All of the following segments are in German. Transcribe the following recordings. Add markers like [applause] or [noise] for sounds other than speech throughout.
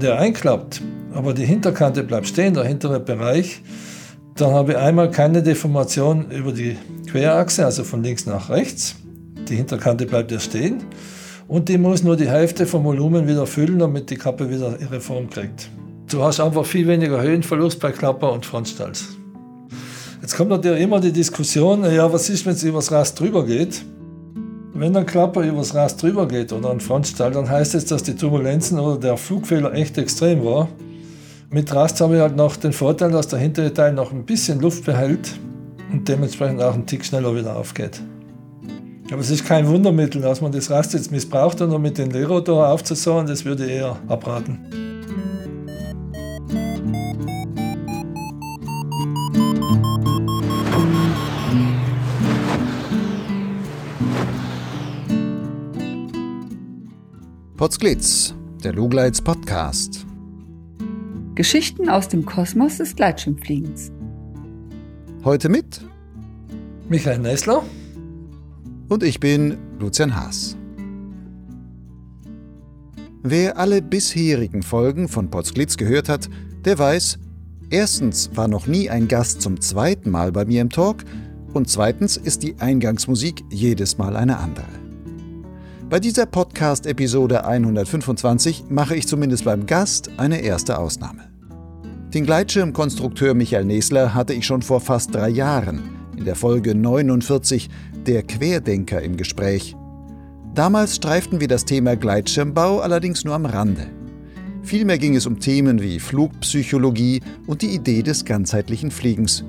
der einklappt, aber die Hinterkante bleibt stehen, der hintere Bereich, dann habe ich einmal keine Deformation über die Querachse, also von links nach rechts. Die Hinterkante bleibt ja stehen. Und die muss nur die Hälfte vom Volumen wieder füllen, damit die Kappe wieder ihre Form kriegt. Du hast einfach viel weniger Höhenverlust bei Klapper und Frontstalz. Jetzt kommt natürlich immer die Diskussion, ja, was ist, wenn es übers Rast drüber geht? Wenn ein Klapper übers Rast drüber geht oder ein Frontstall, dann heißt es, dass die Turbulenzen oder der Flugfehler echt extrem war. Mit Rast habe ich halt noch den Vorteil, dass der hintere Teil noch ein bisschen Luft behält und dementsprechend auch ein Tick schneller wieder aufgeht. Aber es ist kein Wundermittel, dass man das Rast jetzt missbraucht und um mit den Leerrotor aufzusauen, das würde ich eher abraten. Potsglitz, der Lugleits Podcast. Geschichten aus dem Kosmos des Gleitschirmfliegens. Heute mit Michael Nessler und ich bin Lucian Haas. Wer alle bisherigen Folgen von Potsglitz gehört hat, der weiß, erstens war noch nie ein Gast zum zweiten Mal bei mir im Talk und zweitens ist die Eingangsmusik jedes Mal eine andere. Bei dieser Podcast-Episode 125 mache ich zumindest beim Gast eine erste Ausnahme. Den Gleitschirmkonstrukteur Michael Nesler hatte ich schon vor fast drei Jahren in der Folge 49 der Querdenker im Gespräch. Damals streiften wir das Thema Gleitschirmbau allerdings nur am Rande. Vielmehr ging es um Themen wie Flugpsychologie und die Idee des ganzheitlichen Fliegens.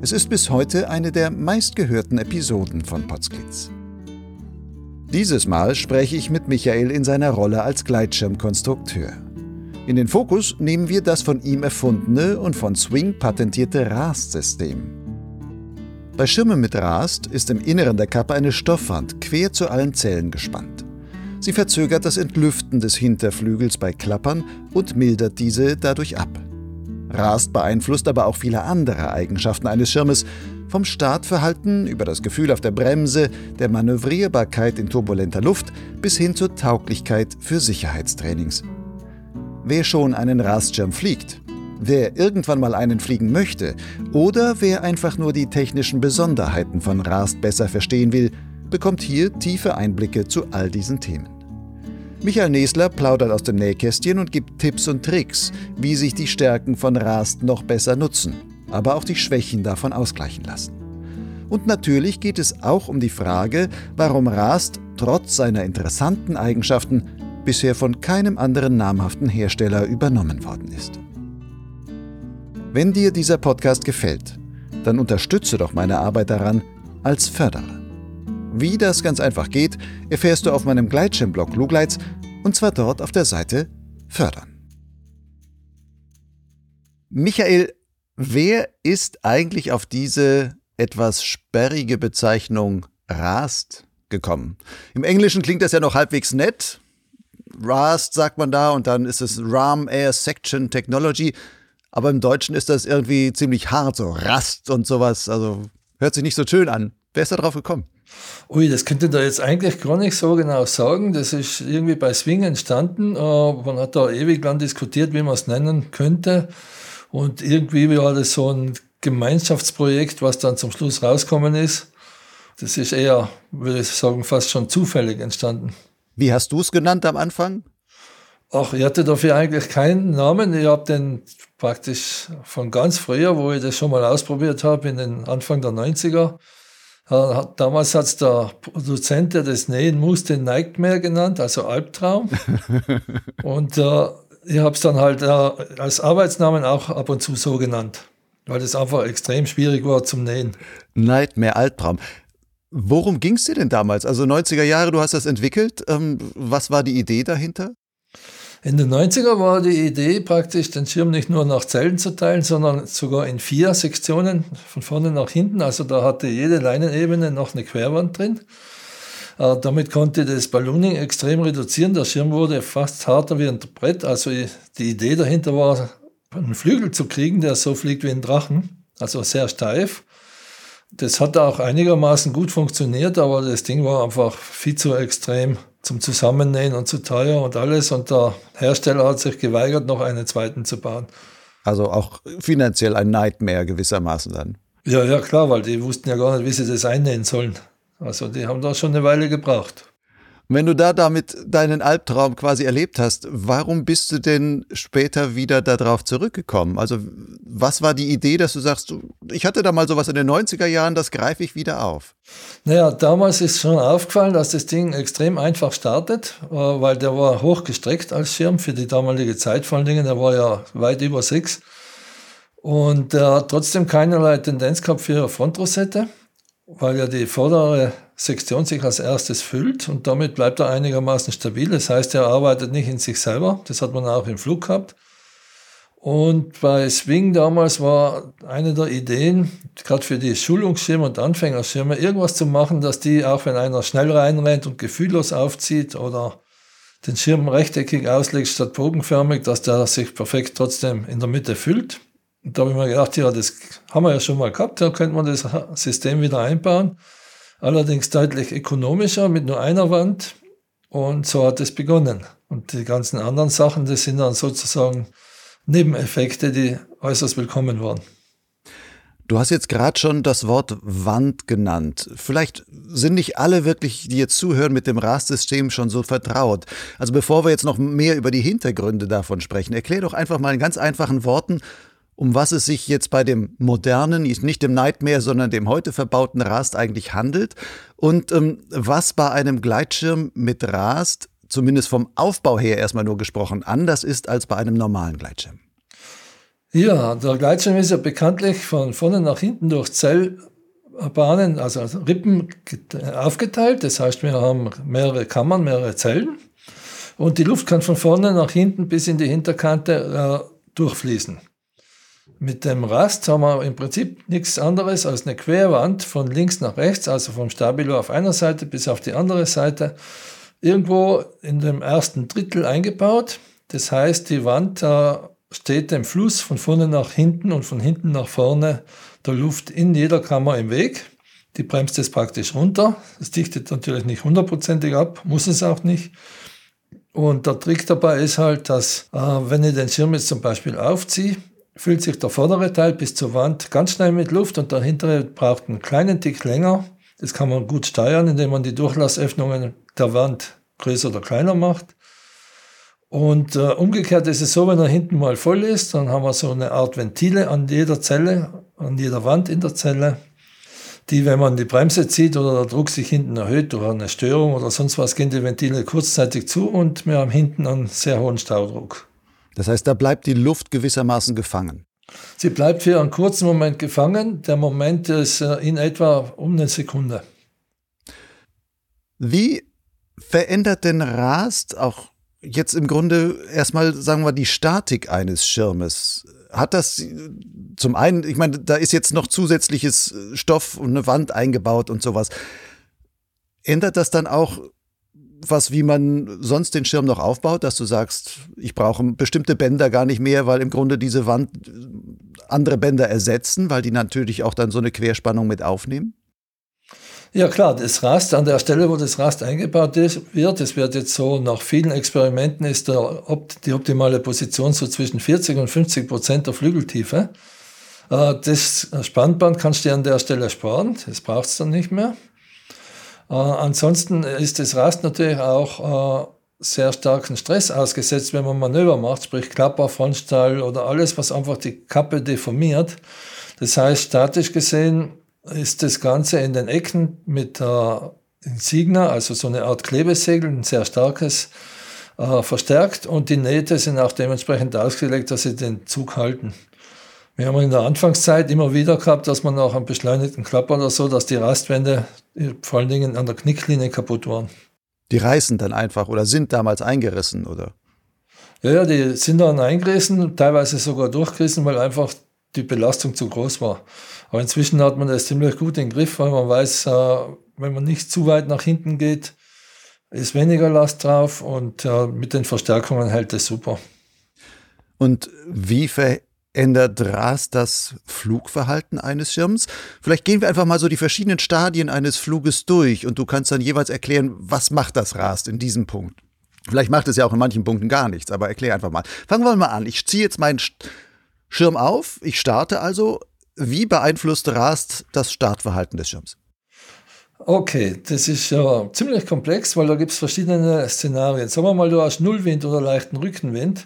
Es ist bis heute eine der meistgehörten Episoden von Potsglitz. Dieses Mal spreche ich mit Michael in seiner Rolle als Gleitschirmkonstrukteur. In den Fokus nehmen wir das von ihm erfundene und von Swing patentierte RAST-System. Bei Schirmen mit Rast ist im Inneren der Kappe eine Stoffwand quer zu allen Zellen gespannt. Sie verzögert das Entlüften des Hinterflügels bei Klappern und mildert diese dadurch ab. Rast beeinflusst aber auch viele andere Eigenschaften eines Schirmes, vom Startverhalten über das Gefühl auf der Bremse, der Manövrierbarkeit in turbulenter Luft bis hin zur Tauglichkeit für Sicherheitstrainings. Wer schon einen Rastschirm fliegt, wer irgendwann mal einen fliegen möchte oder wer einfach nur die technischen Besonderheiten von Rast besser verstehen will, bekommt hier tiefe Einblicke zu all diesen Themen. Michael Nesler plaudert aus dem Nähkästchen und gibt Tipps und Tricks, wie sich die Stärken von Rast noch besser nutzen, aber auch die Schwächen davon ausgleichen lassen. Und natürlich geht es auch um die Frage, warum Rast trotz seiner interessanten Eigenschaften bisher von keinem anderen namhaften Hersteller übernommen worden ist. Wenn dir dieser Podcast gefällt, dann unterstütze doch meine Arbeit daran als Förderer. Wie das ganz einfach geht, erfährst du auf meinem Gleitschirmblog Lugleits und zwar dort auf der Seite Fördern. Michael, wer ist eigentlich auf diese etwas sperrige Bezeichnung RAST gekommen? Im Englischen klingt das ja noch halbwegs nett. RAST sagt man da und dann ist es RAM Air Section Technology. Aber im Deutschen ist das irgendwie ziemlich hart, so Rast und sowas. Also hört sich nicht so schön an. Wer ist da drauf gekommen? Ui, das könnte da jetzt eigentlich gar nicht so genau sagen. Das ist irgendwie bei Swing entstanden. Äh, man hat da ewig lang diskutiert, wie man es nennen könnte. Und irgendwie war das so ein Gemeinschaftsprojekt, was dann zum Schluss rausgekommen ist. Das ist eher, würde ich sagen, fast schon zufällig entstanden. Wie hast du es genannt am Anfang? Ach, ich hatte dafür eigentlich keinen Namen. Ich habe den praktisch von ganz früher, wo ich das schon mal ausprobiert habe, in den Anfang der 90er. Damals hat es der Produzent, der das nähen musste, Nightmare genannt, also Albtraum. [laughs] und äh, ich habe es dann halt äh, als Arbeitsnamen auch ab und zu so genannt, weil das einfach extrem schwierig war zum Nähen. Nightmare, Albtraum. Worum ging es dir denn damals? Also 90er Jahre, du hast das entwickelt. Ähm, was war die Idee dahinter? In den 90er war die Idee praktisch, den Schirm nicht nur nach Zellen zu teilen, sondern sogar in vier Sektionen, von vorne nach hinten. Also da hatte jede Leinenebene noch eine Querwand drin. Äh, damit konnte das Ballooning extrem reduzieren. Der Schirm wurde fast harter wie ein Brett. Also die Idee dahinter war, einen Flügel zu kriegen, der so fliegt wie ein Drachen. Also sehr steif. Das hat auch einigermaßen gut funktioniert, aber das Ding war einfach viel zu extrem zum Zusammennähen und zu teuer und alles. Und der Hersteller hat sich geweigert, noch einen zweiten zu bauen. Also auch finanziell ein Nightmare gewissermaßen dann. Ja, ja, klar, weil die wussten ja gar nicht, wie sie das einnähen sollen. Also die haben da schon eine Weile gebraucht. Wenn du da damit deinen Albtraum quasi erlebt hast, warum bist du denn später wieder darauf zurückgekommen? Also was war die Idee, dass du sagst, ich hatte da mal sowas in den 90er Jahren, das greife ich wieder auf? Naja, damals ist schon aufgefallen, dass das Ding extrem einfach startet, äh, weil der war hochgestreckt als Schirm für die damalige Zeit vor allen Dingen. Der war ja weit über sechs. Und der hat trotzdem keinerlei Tendenz gehabt für Frontrosette, weil ja die vordere Sektion sich als erstes füllt und damit bleibt er einigermaßen stabil. Das heißt, er arbeitet nicht in sich selber. Das hat man auch im Flug gehabt. Und bei Swing damals war eine der Ideen, gerade für die Schulungsschirme und Anfängerschirme, irgendwas zu machen, dass die, auch wenn einer schnell reinrennt und gefühllos aufzieht oder den Schirm rechteckig auslegt statt bogenförmig, dass der sich perfekt trotzdem in der Mitte füllt. Und da habe ich mir gedacht, ja, das haben wir ja schon mal gehabt, da könnte man das System wieder einbauen allerdings deutlich ökonomischer mit nur einer Wand. Und so hat es begonnen. Und die ganzen anderen Sachen, das sind dann sozusagen Nebeneffekte, die äußerst willkommen waren. Du hast jetzt gerade schon das Wort Wand genannt. Vielleicht sind nicht alle wirklich, die jetzt zuhören, mit dem RAS-System schon so vertraut. Also bevor wir jetzt noch mehr über die Hintergründe davon sprechen, erklär doch einfach mal in ganz einfachen Worten, um was es sich jetzt bei dem modernen, nicht dem Nightmare, sondern dem heute verbauten Rast eigentlich handelt und ähm, was bei einem Gleitschirm mit Rast, zumindest vom Aufbau her erstmal nur gesprochen, anders ist als bei einem normalen Gleitschirm. Ja, der Gleitschirm ist ja bekanntlich von vorne nach hinten durch Zellbahnen, also Rippen aufgeteilt. Das heißt, wir haben mehrere Kammern, mehrere Zellen. Und die Luft kann von vorne nach hinten bis in die Hinterkante äh, durchfließen. Mit dem Rast haben wir im Prinzip nichts anderes als eine Querwand von links nach rechts, also vom Stabilo auf einer Seite bis auf die andere Seite, irgendwo in dem ersten Drittel eingebaut. Das heißt, die Wand äh, steht dem Fluss von vorne nach hinten und von hinten nach vorne der Luft in jeder Kammer im Weg. Die bremst es praktisch runter. Es dichtet natürlich nicht hundertprozentig ab, muss es auch nicht. Und der Trick dabei ist halt, dass äh, wenn ich den Schirm jetzt zum Beispiel aufziehe, füllt sich der vordere Teil bis zur Wand ganz schnell mit Luft und der hintere braucht einen kleinen Tick länger. Das kann man gut steuern, indem man die Durchlassöffnungen der Wand größer oder kleiner macht. Und äh, umgekehrt ist es so, wenn er hinten mal voll ist, dann haben wir so eine Art Ventile an jeder Zelle, an jeder Wand in der Zelle, die, wenn man die Bremse zieht oder der Druck sich hinten erhöht durch eine Störung oder sonst was, gehen die Ventile kurzzeitig zu und wir haben hinten einen sehr hohen Staudruck. Das heißt, da bleibt die Luft gewissermaßen gefangen. Sie bleibt für einen kurzen Moment gefangen. Der Moment ist äh, in etwa um eine Sekunde. Wie verändert denn Rast auch jetzt im Grunde erstmal, sagen wir, die Statik eines Schirmes? Hat das zum einen, ich meine, da ist jetzt noch zusätzliches Stoff und eine Wand eingebaut und sowas. Ändert das dann auch was, wie man sonst den Schirm noch aufbaut, dass du sagst, ich brauche bestimmte Bänder gar nicht mehr, weil im Grunde diese Wand andere Bänder ersetzen, weil die natürlich auch dann so eine Querspannung mit aufnehmen? Ja klar, das Rast, an der Stelle, wo das Rast eingebaut wird, das wird jetzt so, nach vielen Experimenten ist der, die optimale Position so zwischen 40 und 50 Prozent der Flügeltiefe. Äh, das Spannband kannst du an der Stelle sparen, das braucht es dann nicht mehr. Äh, ansonsten ist das Rast natürlich auch äh, sehr starken Stress ausgesetzt, wenn man Manöver macht, sprich Klapper, Frontstall oder alles, was einfach die Kappe deformiert. Das heißt, statisch gesehen ist das Ganze in den Ecken mit äh, Insignia, also so eine Art Klebesegel, ein sehr starkes, äh, verstärkt und die Nähte sind auch dementsprechend ausgelegt, dass sie den Zug halten. Wir haben in der Anfangszeit immer wieder gehabt, dass man auch am beschleunigten Klapper oder so, dass die Rastwände vor allen Dingen an der Knicklinie kaputt waren. Die reißen dann einfach oder sind damals eingerissen, oder? Ja, ja, die sind dann eingerissen, teilweise sogar durchgerissen, weil einfach die Belastung zu groß war. Aber inzwischen hat man das ziemlich gut im Griff, weil man weiß, äh, wenn man nicht zu weit nach hinten geht, ist weniger Last drauf und äh, mit den Verstärkungen hält es super. Und wie ver Ändert Rast das Flugverhalten eines Schirms? Vielleicht gehen wir einfach mal so die verschiedenen Stadien eines Fluges durch und du kannst dann jeweils erklären, was macht das Rast in diesem Punkt. Vielleicht macht es ja auch in manchen Punkten gar nichts, aber erklär einfach mal. Fangen wir mal an. Ich ziehe jetzt meinen Schirm auf, ich starte also. Wie beeinflusst Rast das Startverhalten des Schirms? Okay, das ist ja ziemlich komplex, weil da gibt es verschiedene Szenarien. Sagen wir mal, du hast Nullwind oder leichten Rückenwind.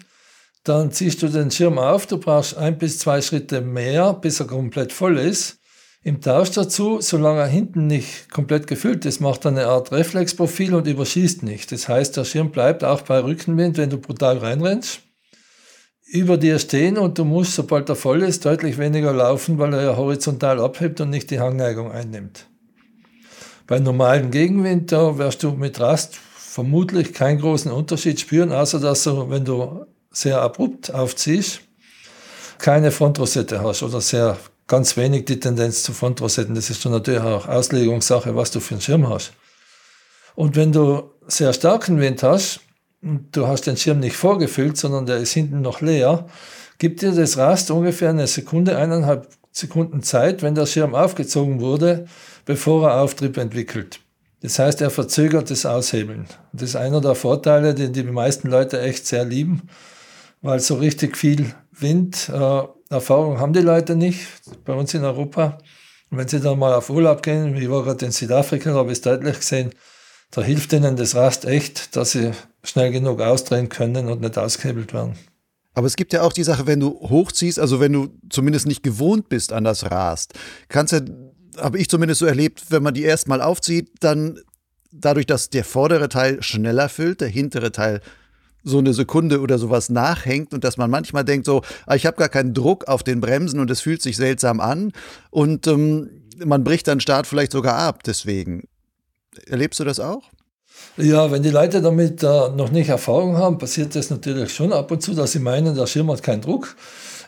Dann ziehst du den Schirm auf, du brauchst ein bis zwei Schritte mehr, bis er komplett voll ist. Im Tausch dazu, solange er hinten nicht komplett gefüllt ist, macht er eine Art Reflexprofil und überschießt nicht. Das heißt, der Schirm bleibt auch bei Rückenwind, wenn du brutal reinrennst, über dir stehen und du musst, sobald er voll ist, deutlich weniger laufen, weil er ja horizontal abhebt und nicht die Hangneigung einnimmt. Bei normalem Gegenwind, da wirst du mit Rast vermutlich keinen großen Unterschied spüren, außer dass du, wenn du sehr abrupt aufziehst, keine Frontrosette hast oder sehr ganz wenig die Tendenz zu Frontrosetten. Das ist dann natürlich auch Auslegungssache, was du für einen Schirm hast. Und wenn du sehr starken Wind hast und du hast den Schirm nicht vorgefüllt, sondern der ist hinten noch leer, gibt dir das Rast ungefähr eine Sekunde, eineinhalb Sekunden Zeit, wenn der Schirm aufgezogen wurde, bevor er Auftrieb entwickelt. Das heißt, er verzögert das Aushebeln. Das ist einer der Vorteile, den die meisten Leute echt sehr lieben, weil so richtig viel Winderfahrung äh, haben die Leute nicht bei uns in Europa. Und wenn sie dann mal auf Urlaub gehen, wie war gerade in Südafrika, habe ich es deutlich gesehen, da hilft ihnen das Rast echt, dass sie schnell genug ausdrehen können und nicht ausgehebelt werden. Aber es gibt ja auch die Sache, wenn du hochziehst, also wenn du zumindest nicht gewohnt bist an das Rast, kannst ja habe ich zumindest so erlebt, wenn man die erstmal aufzieht, dann dadurch, dass der vordere Teil schneller füllt, der hintere Teil so eine Sekunde oder sowas nachhängt und dass man manchmal denkt so, ah, ich habe gar keinen Druck auf den Bremsen und es fühlt sich seltsam an und ähm, man bricht dann Start vielleicht sogar ab deswegen. Erlebst du das auch? Ja, wenn die Leute damit äh, noch nicht Erfahrung haben, passiert das natürlich schon ab und zu, dass sie meinen, der Schirm hat keinen Druck.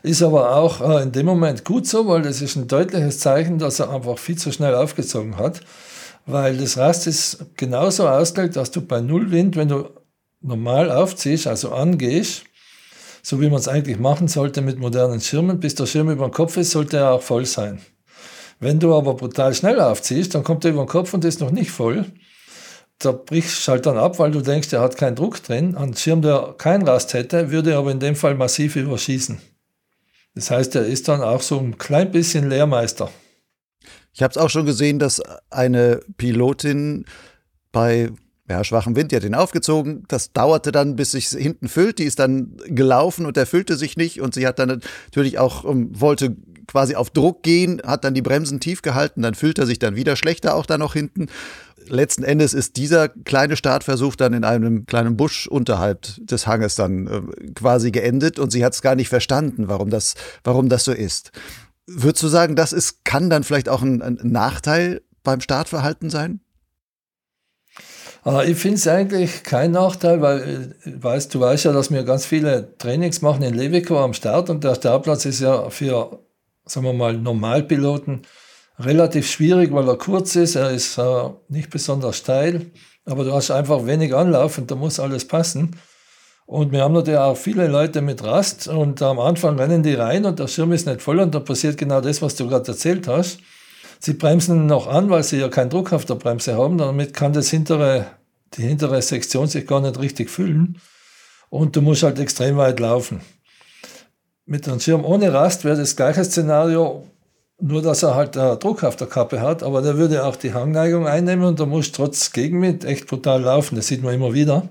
Ist aber auch äh, in dem Moment gut so, weil das ist ein deutliches Zeichen, dass er einfach viel zu schnell aufgezogen hat. Weil das Rast ist genauso ausgelegt, dass du bei Nullwind, wenn du normal aufziehst, also angehst, so wie man es eigentlich machen sollte mit modernen Schirmen, bis der Schirm über dem Kopf ist, sollte er auch voll sein. Wenn du aber brutal schnell aufziehst, dann kommt er über den Kopf und ist noch nicht voll. Da brichst du halt dann ab, weil du denkst, er hat keinen Druck drin. Ein Schirm, der keinen Rast hätte, würde aber in dem Fall massiv überschießen. Das heißt, er ist dann auch so ein klein bisschen Lehrmeister. Ich habe es auch schon gesehen, dass eine Pilotin bei ja, schwachem Wind, die hat ihn aufgezogen. Das dauerte dann, bis sich hinten füllt. Die ist dann gelaufen und der füllte sich nicht. Und sie hat dann natürlich auch, um, wollte quasi auf Druck gehen, hat dann die Bremsen tief gehalten. Dann füllt er sich dann wieder schlechter auch da noch hinten. Letzten Endes ist dieser kleine Startversuch dann in einem kleinen Busch unterhalb des Hanges dann äh, quasi geendet und sie hat es gar nicht verstanden, warum das, warum das so ist. Würdest du sagen, das ist, kann dann vielleicht auch ein, ein Nachteil beim Startverhalten sein? Ah, ich finde es eigentlich kein Nachteil, weil äh, weißt, du weißt ja, dass wir ganz viele Trainings machen in Levico am Start und der Startplatz ist ja für, sagen wir mal, Normalpiloten relativ schwierig, weil er kurz ist, er ist äh, nicht besonders steil, aber du hast einfach wenig Anlauf und da muss alles passen. Und wir haben natürlich auch viele Leute mit Rast und am Anfang rennen die rein und der Schirm ist nicht voll und da passiert genau das, was du gerade erzählt hast. Sie bremsen noch an, weil sie ja keinen Druck auf der Bremse haben, damit kann das hintere, die hintere Sektion sich gar nicht richtig füllen und du musst halt extrem weit laufen. Mit einem Schirm ohne Rast wäre das gleiche Szenario, nur, dass er halt äh, Druck auf der Kappe hat, aber der würde auch die Hangneigung einnehmen und da muss trotz Gegenwind echt brutal laufen. Das sieht man immer wieder.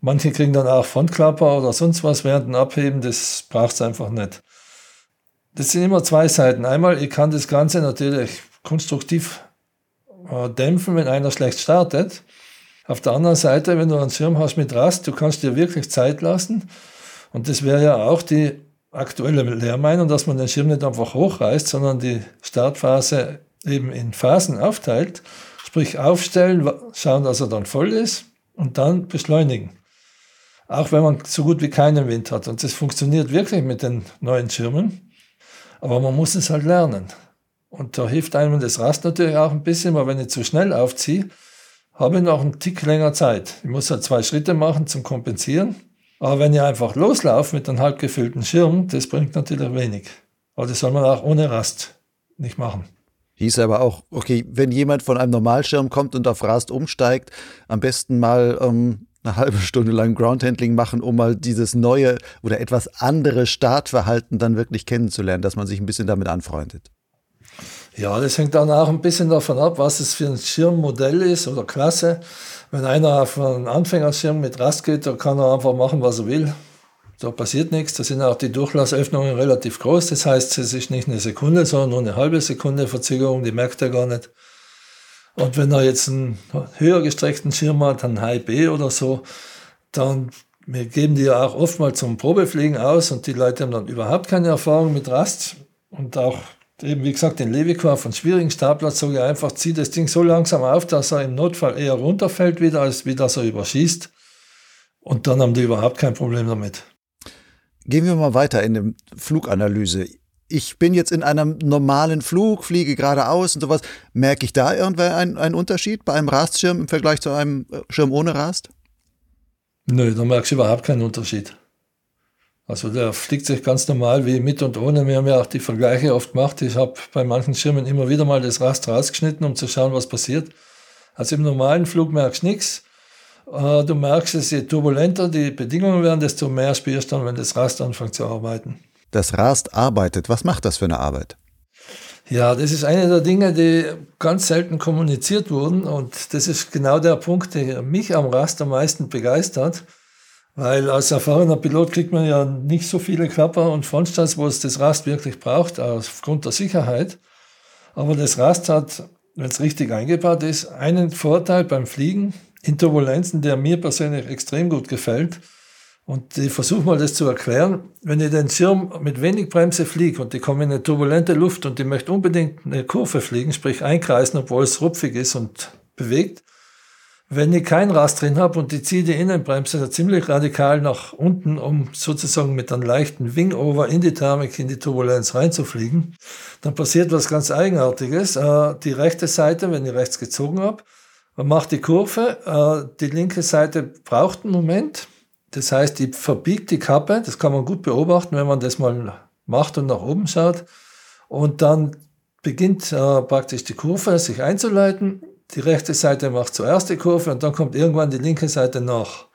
Manche kriegen dann auch Frontklapper oder sonst was während dem Abheben, das braucht es einfach nicht. Das sind immer zwei Seiten. Einmal, ich kann das Ganze natürlich konstruktiv äh, dämpfen, wenn einer schlecht startet. Auf der anderen Seite, wenn du einen Schirm hast mit Rast, du kannst dir wirklich Zeit lassen. Und das wäre ja auch die aktuelle Lehrmeinung, dass man den Schirm nicht einfach hochreißt, sondern die Startphase eben in Phasen aufteilt. Sprich aufstellen, schauen, dass er dann voll ist und dann beschleunigen. Auch wenn man so gut wie keinen Wind hat. Und das funktioniert wirklich mit den neuen Schirmen. Aber man muss es halt lernen. Und da hilft einem das Rast natürlich auch ein bisschen, weil wenn ich zu schnell aufziehe, habe ich noch einen Tick länger Zeit. Ich muss halt zwei Schritte machen zum Kompensieren. Aber wenn ich einfach loslaufe mit einem halb gefüllten Schirm, das bringt natürlich wenig. Aber das soll man auch ohne Rast nicht machen. Hieß aber auch, okay, wenn jemand von einem Normalschirm kommt und auf Rast umsteigt, am besten mal ähm, eine halbe Stunde lang Groundhandling machen, um mal dieses neue oder etwas andere Startverhalten dann wirklich kennenzulernen, dass man sich ein bisschen damit anfreundet. Ja, das hängt dann auch ein bisschen davon ab, was es für ein Schirmmodell ist oder Klasse. Wenn einer auf einen Anfängerschirm mit Rast geht, dann kann er einfach machen, was er will. Da passiert nichts. Da sind auch die Durchlassöffnungen relativ groß. Das heißt, es ist nicht eine Sekunde, sondern nur eine halbe Sekunde Verzögerung. Die merkt er gar nicht. Und wenn er jetzt einen höher gestreckten Schirm hat, einen High B oder so, dann wir geben die ja auch oft mal zum Probefliegen aus und die Leute haben dann überhaupt keine Erfahrung mit Rast. Und auch eben, wie gesagt, den Levikor von schwierigen Startplatz sage einfach, zieht das Ding so langsam auf, dass er im Notfall eher runterfällt wieder, als wie dass er überschießt. Und dann haben die überhaupt kein Problem damit. Gehen wir mal weiter in der Fluganalyse. Ich bin jetzt in einem normalen Flug, fliege geradeaus und sowas. Merke ich da irgendwann einen, einen Unterschied bei einem Rastschirm im Vergleich zu einem äh, Schirm ohne Rast? Nö, da merkst du überhaupt keinen Unterschied. Also der fliegt sich ganz normal wie mit und ohne. Wir haben ja auch die Vergleiche oft gemacht. Ich habe bei manchen Schirmen immer wieder mal das Rast rausgeschnitten, um zu schauen, was passiert. Also im normalen Flug merkst du nichts. Äh, du merkst es, je turbulenter die Bedingungen werden, desto mehr spürst du dann, wenn das Rast anfängt zu arbeiten. Das Rast arbeitet. Was macht das für eine Arbeit? Ja, das ist eine der Dinge, die ganz selten kommuniziert wurden. Und das ist genau der Punkt, der mich am Rast am meisten begeistert. Weil als erfahrener Pilot kriegt man ja nicht so viele Klapper und Frontstands, wo es das Rast wirklich braucht, aufgrund der Sicherheit. Aber das Rast hat, wenn es richtig eingebaut ist, einen Vorteil beim Fliegen in Turbulenzen, der mir persönlich extrem gut gefällt. Und ich versuche mal das zu erklären. Wenn ich den Schirm mit wenig Bremse fliege und ich komme in eine turbulente Luft und ich möchte unbedingt eine Kurve fliegen, sprich einkreisen, obwohl es rupfig ist und bewegt, wenn ich kein Rast drin habe und ich ziehe die Innenbremse ziemlich radikal nach unten, um sozusagen mit einem leichten Wing-Over in die Thermik, in die Turbulenz reinzufliegen, dann passiert was ganz Eigenartiges. Äh, die rechte Seite, wenn ich rechts gezogen habe, macht die Kurve, äh, die linke Seite braucht einen Moment. Das heißt, die verbiegt die Kappe. Das kann man gut beobachten, wenn man das mal macht und nach oben schaut. Und dann beginnt äh, praktisch die Kurve sich einzuleiten. Die rechte Seite macht zuerst die Kurve und dann kommt irgendwann die linke Seite nach.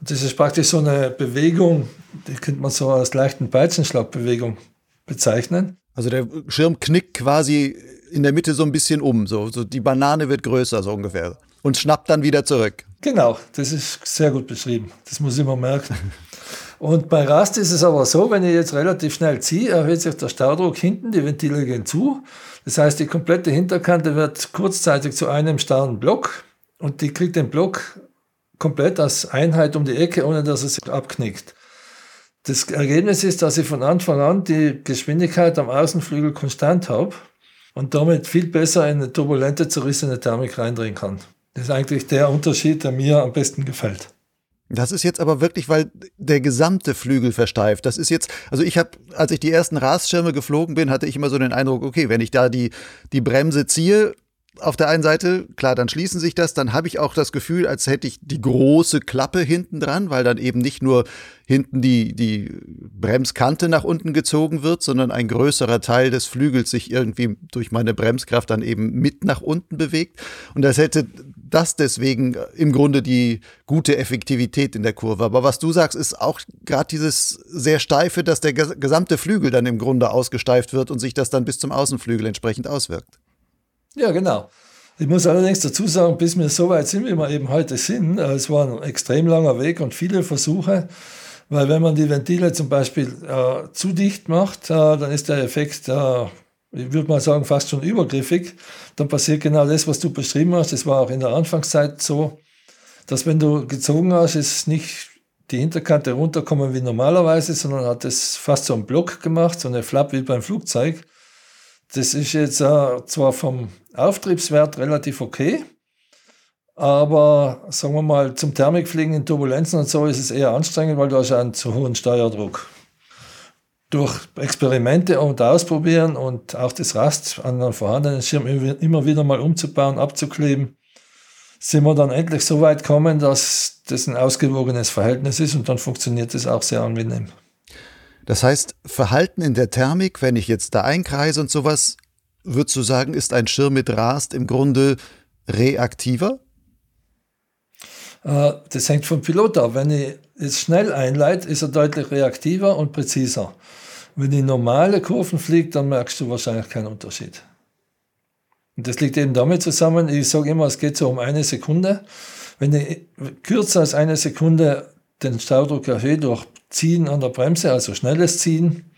Und das ist praktisch so eine Bewegung, die könnte man so als leichten Peitschenschlagbewegung bezeichnen. Also der Schirm knickt quasi in der Mitte so ein bisschen um. So, so die Banane wird größer, so ungefähr. Und schnappt dann wieder zurück. Genau, das ist sehr gut beschrieben. Das muss ich immer merken. Und bei Rast ist es aber so, wenn ich jetzt relativ schnell ziehe, erhöht sich der Staudruck hinten, die Ventile gehen zu. Das heißt, die komplette Hinterkante wird kurzzeitig zu einem starren Block und die kriegt den Block komplett als Einheit um die Ecke, ohne dass es sich abknickt. Das Ergebnis ist, dass ich von Anfang an die Geschwindigkeit am Außenflügel konstant habe und damit viel besser in eine turbulente, zerrissene Thermik reindrehen kann. Das ist eigentlich der Unterschied, der mir am besten gefällt. Das ist jetzt aber wirklich, weil der gesamte Flügel versteift. Das ist jetzt, also ich habe, als ich die ersten Rasschirme geflogen bin, hatte ich immer so den Eindruck, okay, wenn ich da die, die Bremse ziehe, auf der einen Seite, klar, dann schließen sich das, dann habe ich auch das Gefühl, als hätte ich die große Klappe hinten dran, weil dann eben nicht nur hinten die, die Bremskante nach unten gezogen wird, sondern ein größerer Teil des Flügels sich irgendwie durch meine Bremskraft dann eben mit nach unten bewegt. Und das hätte das deswegen im Grunde die gute Effektivität in der Kurve. Aber was du sagst, ist auch gerade dieses sehr steife, dass der gesamte Flügel dann im Grunde ausgesteift wird und sich das dann bis zum Außenflügel entsprechend auswirkt. Ja, genau. Ich muss allerdings dazu sagen, bis wir so weit sind, wie wir eben heute sind, äh, es war ein extrem langer Weg und viele Versuche, weil wenn man die Ventile zum Beispiel äh, zu dicht macht, äh, dann ist der Effekt, äh, ich würde mal sagen, fast schon übergriffig. Dann passiert genau das, was du beschrieben hast. Das war auch in der Anfangszeit so, dass wenn du gezogen hast, ist nicht die Hinterkante runterkommen wie normalerweise, sondern hat es fast so einen Block gemacht, so eine Flap wie beim Flugzeug. Das ist jetzt äh, zwar vom Auftriebswert relativ okay, aber sagen wir mal, zum Thermikfliegen in Turbulenzen und so ist es eher anstrengend, weil du hast einen zu hohen Steuerdruck. Durch Experimente und Ausprobieren und auch das Rast an einem vorhandenen Schirm immer wieder mal umzubauen, abzukleben, sind wir dann endlich so weit gekommen, dass das ein ausgewogenes Verhältnis ist und dann funktioniert es auch sehr angenehm. Das heißt, Verhalten in der Thermik, wenn ich jetzt da einkreise und sowas, würdest du sagen, ist ein Schirm mit Rast im Grunde reaktiver? Äh, das hängt vom Pilot ab. Wenn ich es schnell einleite, ist er deutlich reaktiver und präziser. Wenn ich normale Kurven fliege, dann merkst du wahrscheinlich keinen Unterschied. Und das liegt eben damit zusammen, ich sage immer, es geht so um eine Sekunde. Wenn ich kürzer als eine Sekunde den Staudruck erhöhe durch Ziehen an der Bremse, also schnelles Ziehen,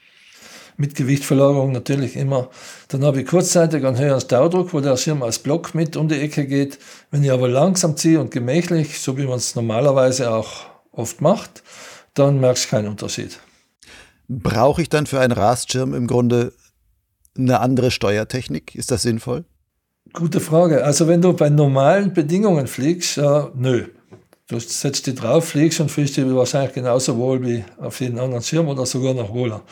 mit Gewichtverlagerung natürlich immer. Dann habe ich kurzzeitig einen höheren Staudruck, wo der Schirm als Block mit um die Ecke geht. Wenn ich aber langsam ziehe und gemächlich, so wie man es normalerweise auch oft macht, dann merkst du keinen Unterschied. Brauche ich dann für einen Rastschirm im Grunde eine andere Steuertechnik? Ist das sinnvoll? Gute Frage. Also wenn du bei normalen Bedingungen fliegst, äh, nö. Du setzt dich drauf, fliegst und fühlst dich wahrscheinlich genauso wohl wie auf jeden anderen Schirm oder sogar noch wohler.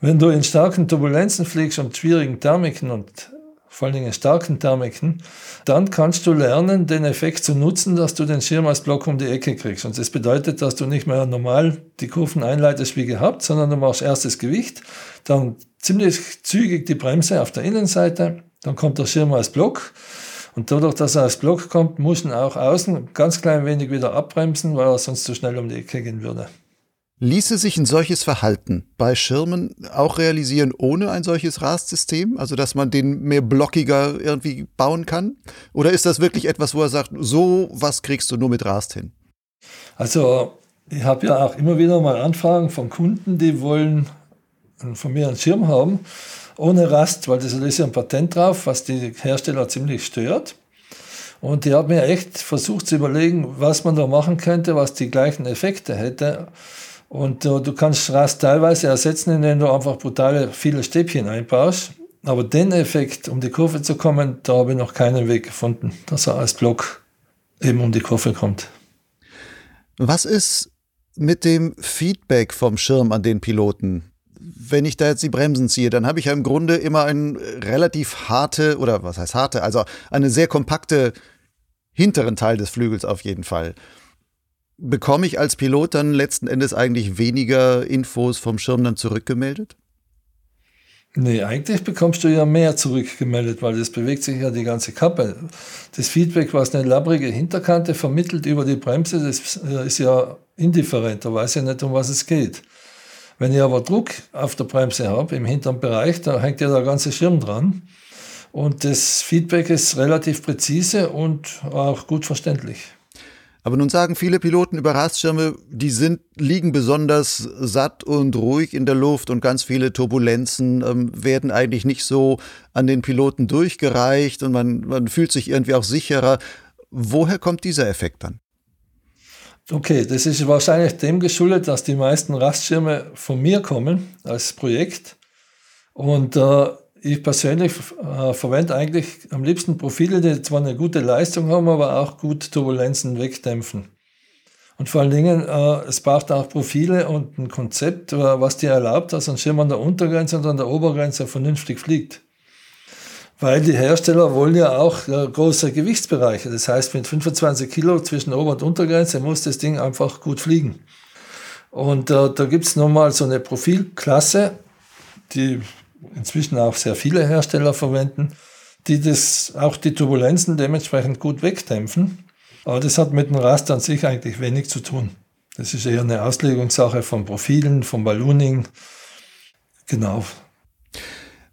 Wenn du in starken Turbulenzen fliegst und schwierigen Thermiken und vor allen Dingen starken Thermiken, dann kannst du lernen, den Effekt zu nutzen, dass du den Schirm als Block um die Ecke kriegst. Und das bedeutet, dass du nicht mehr normal die Kurven einleitest wie gehabt, sondern du machst erst das Gewicht, dann ziemlich zügig die Bremse auf der Innenseite, dann kommt der Schirm als Block. Und dadurch, dass er als Block kommt, muss er auch außen ganz klein wenig wieder abbremsen, weil er sonst zu schnell um die Ecke gehen würde. Ließe sich ein solches Verhalten bei Schirmen auch realisieren ohne ein solches Rastsystem? Also, dass man den mehr blockiger irgendwie bauen kann? Oder ist das wirklich etwas, wo er sagt, so was kriegst du nur mit Rast hin? Also, ich habe ja auch immer wieder mal Anfragen von Kunden, die wollen von mir einen Schirm haben, ohne Rast, weil das ist ja ein Patent drauf, was die Hersteller ziemlich stört. Und die haben mir echt versucht zu überlegen, was man da machen könnte, was die gleichen Effekte hätte. Und äh, du kannst Rast teilweise ersetzen, indem du einfach brutale viele Stäbchen einbaust. Aber den Effekt, um die Kurve zu kommen, da habe ich noch keinen Weg gefunden, dass er als Block eben um die Kurve kommt. Was ist mit dem Feedback vom Schirm an den Piloten? Wenn ich da jetzt die Bremsen ziehe, dann habe ich ja im Grunde immer eine relativ harte, oder was heißt harte, also eine sehr kompakte hinteren Teil des Flügels auf jeden Fall bekomme ich als Pilot dann letzten Endes eigentlich weniger Infos vom Schirm dann zurückgemeldet? Nee, eigentlich bekommst du ja mehr zurückgemeldet, weil das bewegt sich ja die ganze Kappe. Das Feedback, was eine labbrige Hinterkante vermittelt über die Bremse, das äh, ist ja indifferent, da weiß ich nicht, um was es geht. Wenn ich aber Druck auf der Bremse habe, im hinteren Bereich, da hängt ja der ganze Schirm dran. Und das Feedback ist relativ präzise und auch gut verständlich. Aber nun sagen viele Piloten über Rastschirme, die sind, liegen besonders satt und ruhig in der Luft und ganz viele Turbulenzen ähm, werden eigentlich nicht so an den Piloten durchgereicht und man, man fühlt sich irgendwie auch sicherer. Woher kommt dieser Effekt dann? Okay, das ist wahrscheinlich dem geschuldet, dass die meisten Rastschirme von mir kommen als Projekt. Und äh, ich persönlich äh, verwende eigentlich am liebsten Profile, die zwar eine gute Leistung haben, aber auch gut Turbulenzen wegdämpfen. Und vor allen Dingen, äh, es braucht auch Profile und ein Konzept, äh, was dir erlaubt, dass ein Schirm an der Untergrenze und an der Obergrenze vernünftig fliegt. Weil die Hersteller wollen ja auch äh, große Gewichtsbereiche. Das heißt, mit 25 Kilo zwischen Ober- und Untergrenze muss das Ding einfach gut fliegen. Und äh, da gibt es nochmal so eine Profilklasse, die inzwischen auch sehr viele Hersteller verwenden, die das, auch die Turbulenzen dementsprechend gut wegdämpfen. Aber das hat mit dem Raster an sich eigentlich wenig zu tun. Das ist eher eine Auslegungssache von Profilen, vom Ballooning. Genau.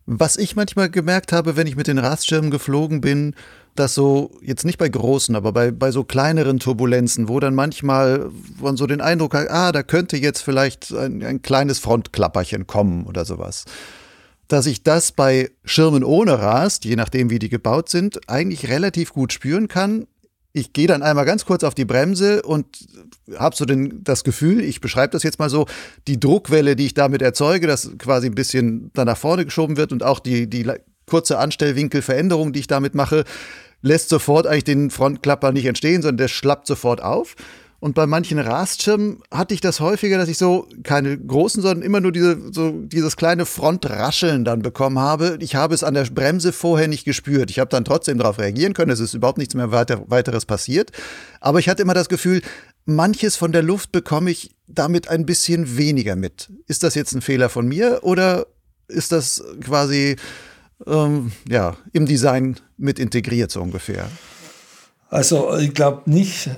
Was ich manchmal gemerkt habe, wenn ich mit den Rastschirmen geflogen bin, dass so, jetzt nicht bei großen, aber bei, bei so kleineren Turbulenzen, wo dann manchmal man so den Eindruck hat, ah, da könnte jetzt vielleicht ein, ein kleines Frontklapperchen kommen oder sowas dass ich das bei Schirmen ohne Rast, je nachdem wie die gebaut sind, eigentlich relativ gut spüren kann. Ich gehe dann einmal ganz kurz auf die Bremse und habe so den, das Gefühl, ich beschreibe das jetzt mal so, die Druckwelle, die ich damit erzeuge, dass quasi ein bisschen dann nach vorne geschoben wird und auch die, die kurze Anstellwinkelveränderung, die ich damit mache, lässt sofort eigentlich den Frontklapper nicht entstehen, sondern der schlappt sofort auf. Und bei manchen Rastschirmen hatte ich das häufiger, dass ich so keine großen, sondern immer nur diese, so dieses kleine Frontrascheln dann bekommen habe. Ich habe es an der Bremse vorher nicht gespürt. Ich habe dann trotzdem darauf reagieren können. Es ist überhaupt nichts mehr weiter, weiteres passiert. Aber ich hatte immer das Gefühl, manches von der Luft bekomme ich damit ein bisschen weniger mit. Ist das jetzt ein Fehler von mir oder ist das quasi ähm, ja, im Design mit integriert, so ungefähr? Also ich glaube nicht,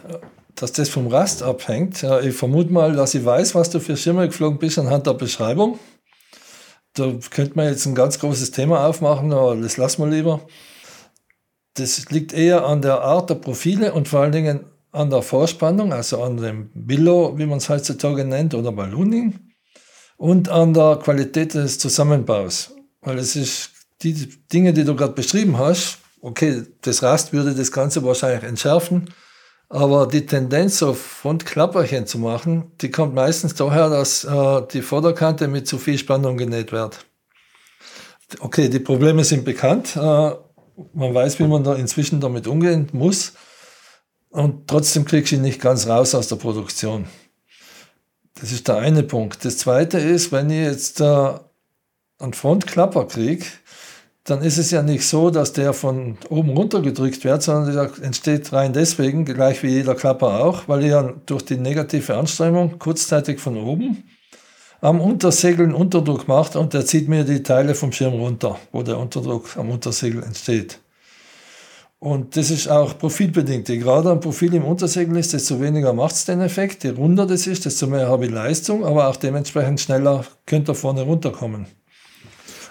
dass das vom Rast abhängt. Ich vermute mal, dass ich weiß, was du für Schirme geflogen bist anhand der Beschreibung. Da könnte man jetzt ein ganz großes Thema aufmachen, aber das lassen wir lieber. Das liegt eher an der Art der Profile und vor allen Dingen an der Vorspannung, also an dem Billow, wie man es heutzutage nennt, oder Ballooning und an der Qualität des Zusammenbaus. Weil es ist die Dinge, die du gerade beschrieben hast, okay, das Rast würde das Ganze wahrscheinlich entschärfen, aber die Tendenz, so Frontklapperchen zu machen, die kommt meistens daher, dass äh, die Vorderkante mit zu viel Spannung genäht wird. Okay, die Probleme sind bekannt. Äh, man weiß, wie man da inzwischen damit umgehen muss. Und trotzdem kriegst du ihn nicht ganz raus aus der Produktion. Das ist der eine Punkt. Das zweite ist, wenn ich jetzt äh, einen Frontklapper kriege, dann ist es ja nicht so, dass der von oben runter gedrückt wird, sondern der entsteht rein deswegen, gleich wie jeder Klapper auch, weil er durch die negative Anstrengung kurzzeitig von oben am Untersegel einen Unterdruck macht und der zieht mir die Teile vom Schirm runter, wo der Unterdruck am Untersegel entsteht. Und das ist auch profilbedingt. Je gerade ein Profil im Untersegel ist, desto weniger macht es den Effekt. Je runder das ist, desto mehr habe ich Leistung, aber auch dementsprechend schneller könnte er vorne runterkommen.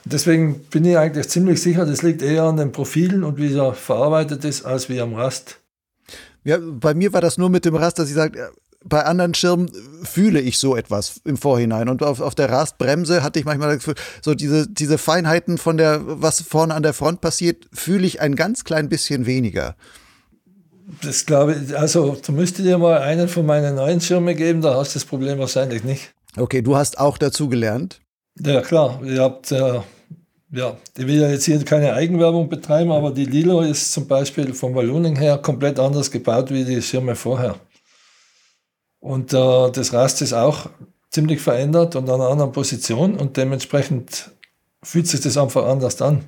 Deswegen bin ich eigentlich ziemlich sicher, das liegt eher an den Profilen und wie er verarbeitet ist, als wie am Rast. Ja, bei mir war das nur mit dem Rast, dass ich sage, bei anderen Schirmen fühle ich so etwas im Vorhinein. Und auf, auf der Rastbremse hatte ich manchmal das Gefühl, so diese, diese Feinheiten von der, was vorne an der Front passiert, fühle ich ein ganz klein bisschen weniger. Das glaube ich, also du müsstest dir mal einen von meinen neuen Schirmen geben, da hast du das Problem wahrscheinlich nicht. Okay, du hast auch dazu gelernt? Ja, klar. Ihr habt äh, ja, ich will ja jetzt hier keine Eigenwerbung betreiben, aber die Lilo ist zum Beispiel vom Ballooning her komplett anders gebaut wie die Schirme vorher. Und äh, das Rast ist auch ziemlich verändert und an einer anderen Position und dementsprechend fühlt sich das einfach anders an.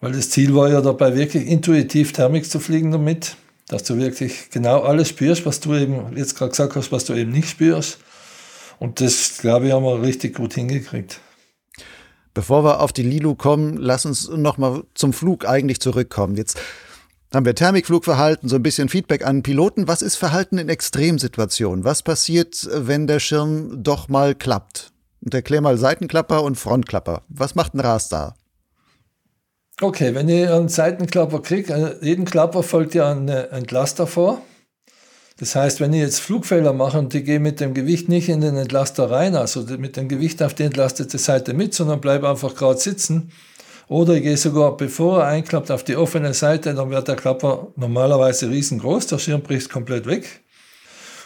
Weil das Ziel war ja dabei wirklich intuitiv Thermik zu fliegen damit, dass du wirklich genau alles spürst, was du eben jetzt gerade gesagt hast, was du eben nicht spürst. Und das, glaube ich, haben wir richtig gut hingekriegt. Bevor wir auf die Lilu kommen, lass uns nochmal zum Flug eigentlich zurückkommen. Jetzt haben wir Thermikflugverhalten, so ein bisschen Feedback an Piloten. Was ist Verhalten in Extremsituationen? Was passiert, wenn der Schirm doch mal klappt? Und erklär mal Seitenklapper und Frontklapper. Was macht ein RAS da? Okay, wenn ihr einen Seitenklapper kriegt, äh, jeden Klapper folgt ja ein Entlaster vor. Das heißt, wenn ich jetzt Flugfehler mache und die gehen mit dem Gewicht nicht in den Entlaster rein, also mit dem Gewicht auf die entlastete Seite mit, sondern bleibe einfach gerade sitzen, oder ich gehe sogar, bevor er einklappt, auf die offene Seite, dann wird der Klapper normalerweise riesengroß, der Schirm bricht komplett weg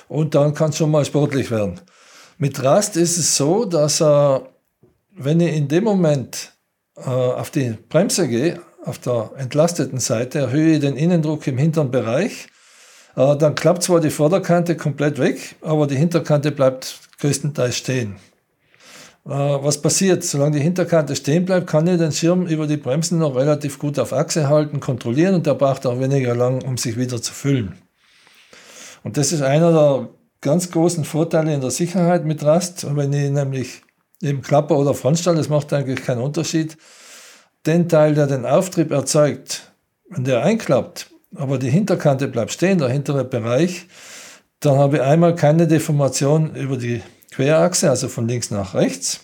und dann kann es schon mal sportlich werden. Mit Rast ist es so, dass er, wenn ich in dem Moment äh, auf die Bremse gehe, auf der entlasteten Seite, erhöhe ich den Innendruck im hinteren Bereich dann klappt zwar die Vorderkante komplett weg, aber die Hinterkante bleibt größtenteils stehen. Äh, was passiert? Solange die Hinterkante stehen bleibt, kann ich den Schirm über die Bremsen noch relativ gut auf Achse halten, kontrollieren und der braucht auch weniger lang, um sich wieder zu füllen. Und das ist einer der ganz großen Vorteile in der Sicherheit mit Rast. Und wenn ich nämlich eben Klapper oder Frontstall, das macht eigentlich keinen Unterschied, den Teil, der den Auftrieb erzeugt, wenn der einklappt, aber die Hinterkante bleibt stehen, der hintere Bereich, dann habe ich einmal keine Deformation über die Querachse, also von links nach rechts.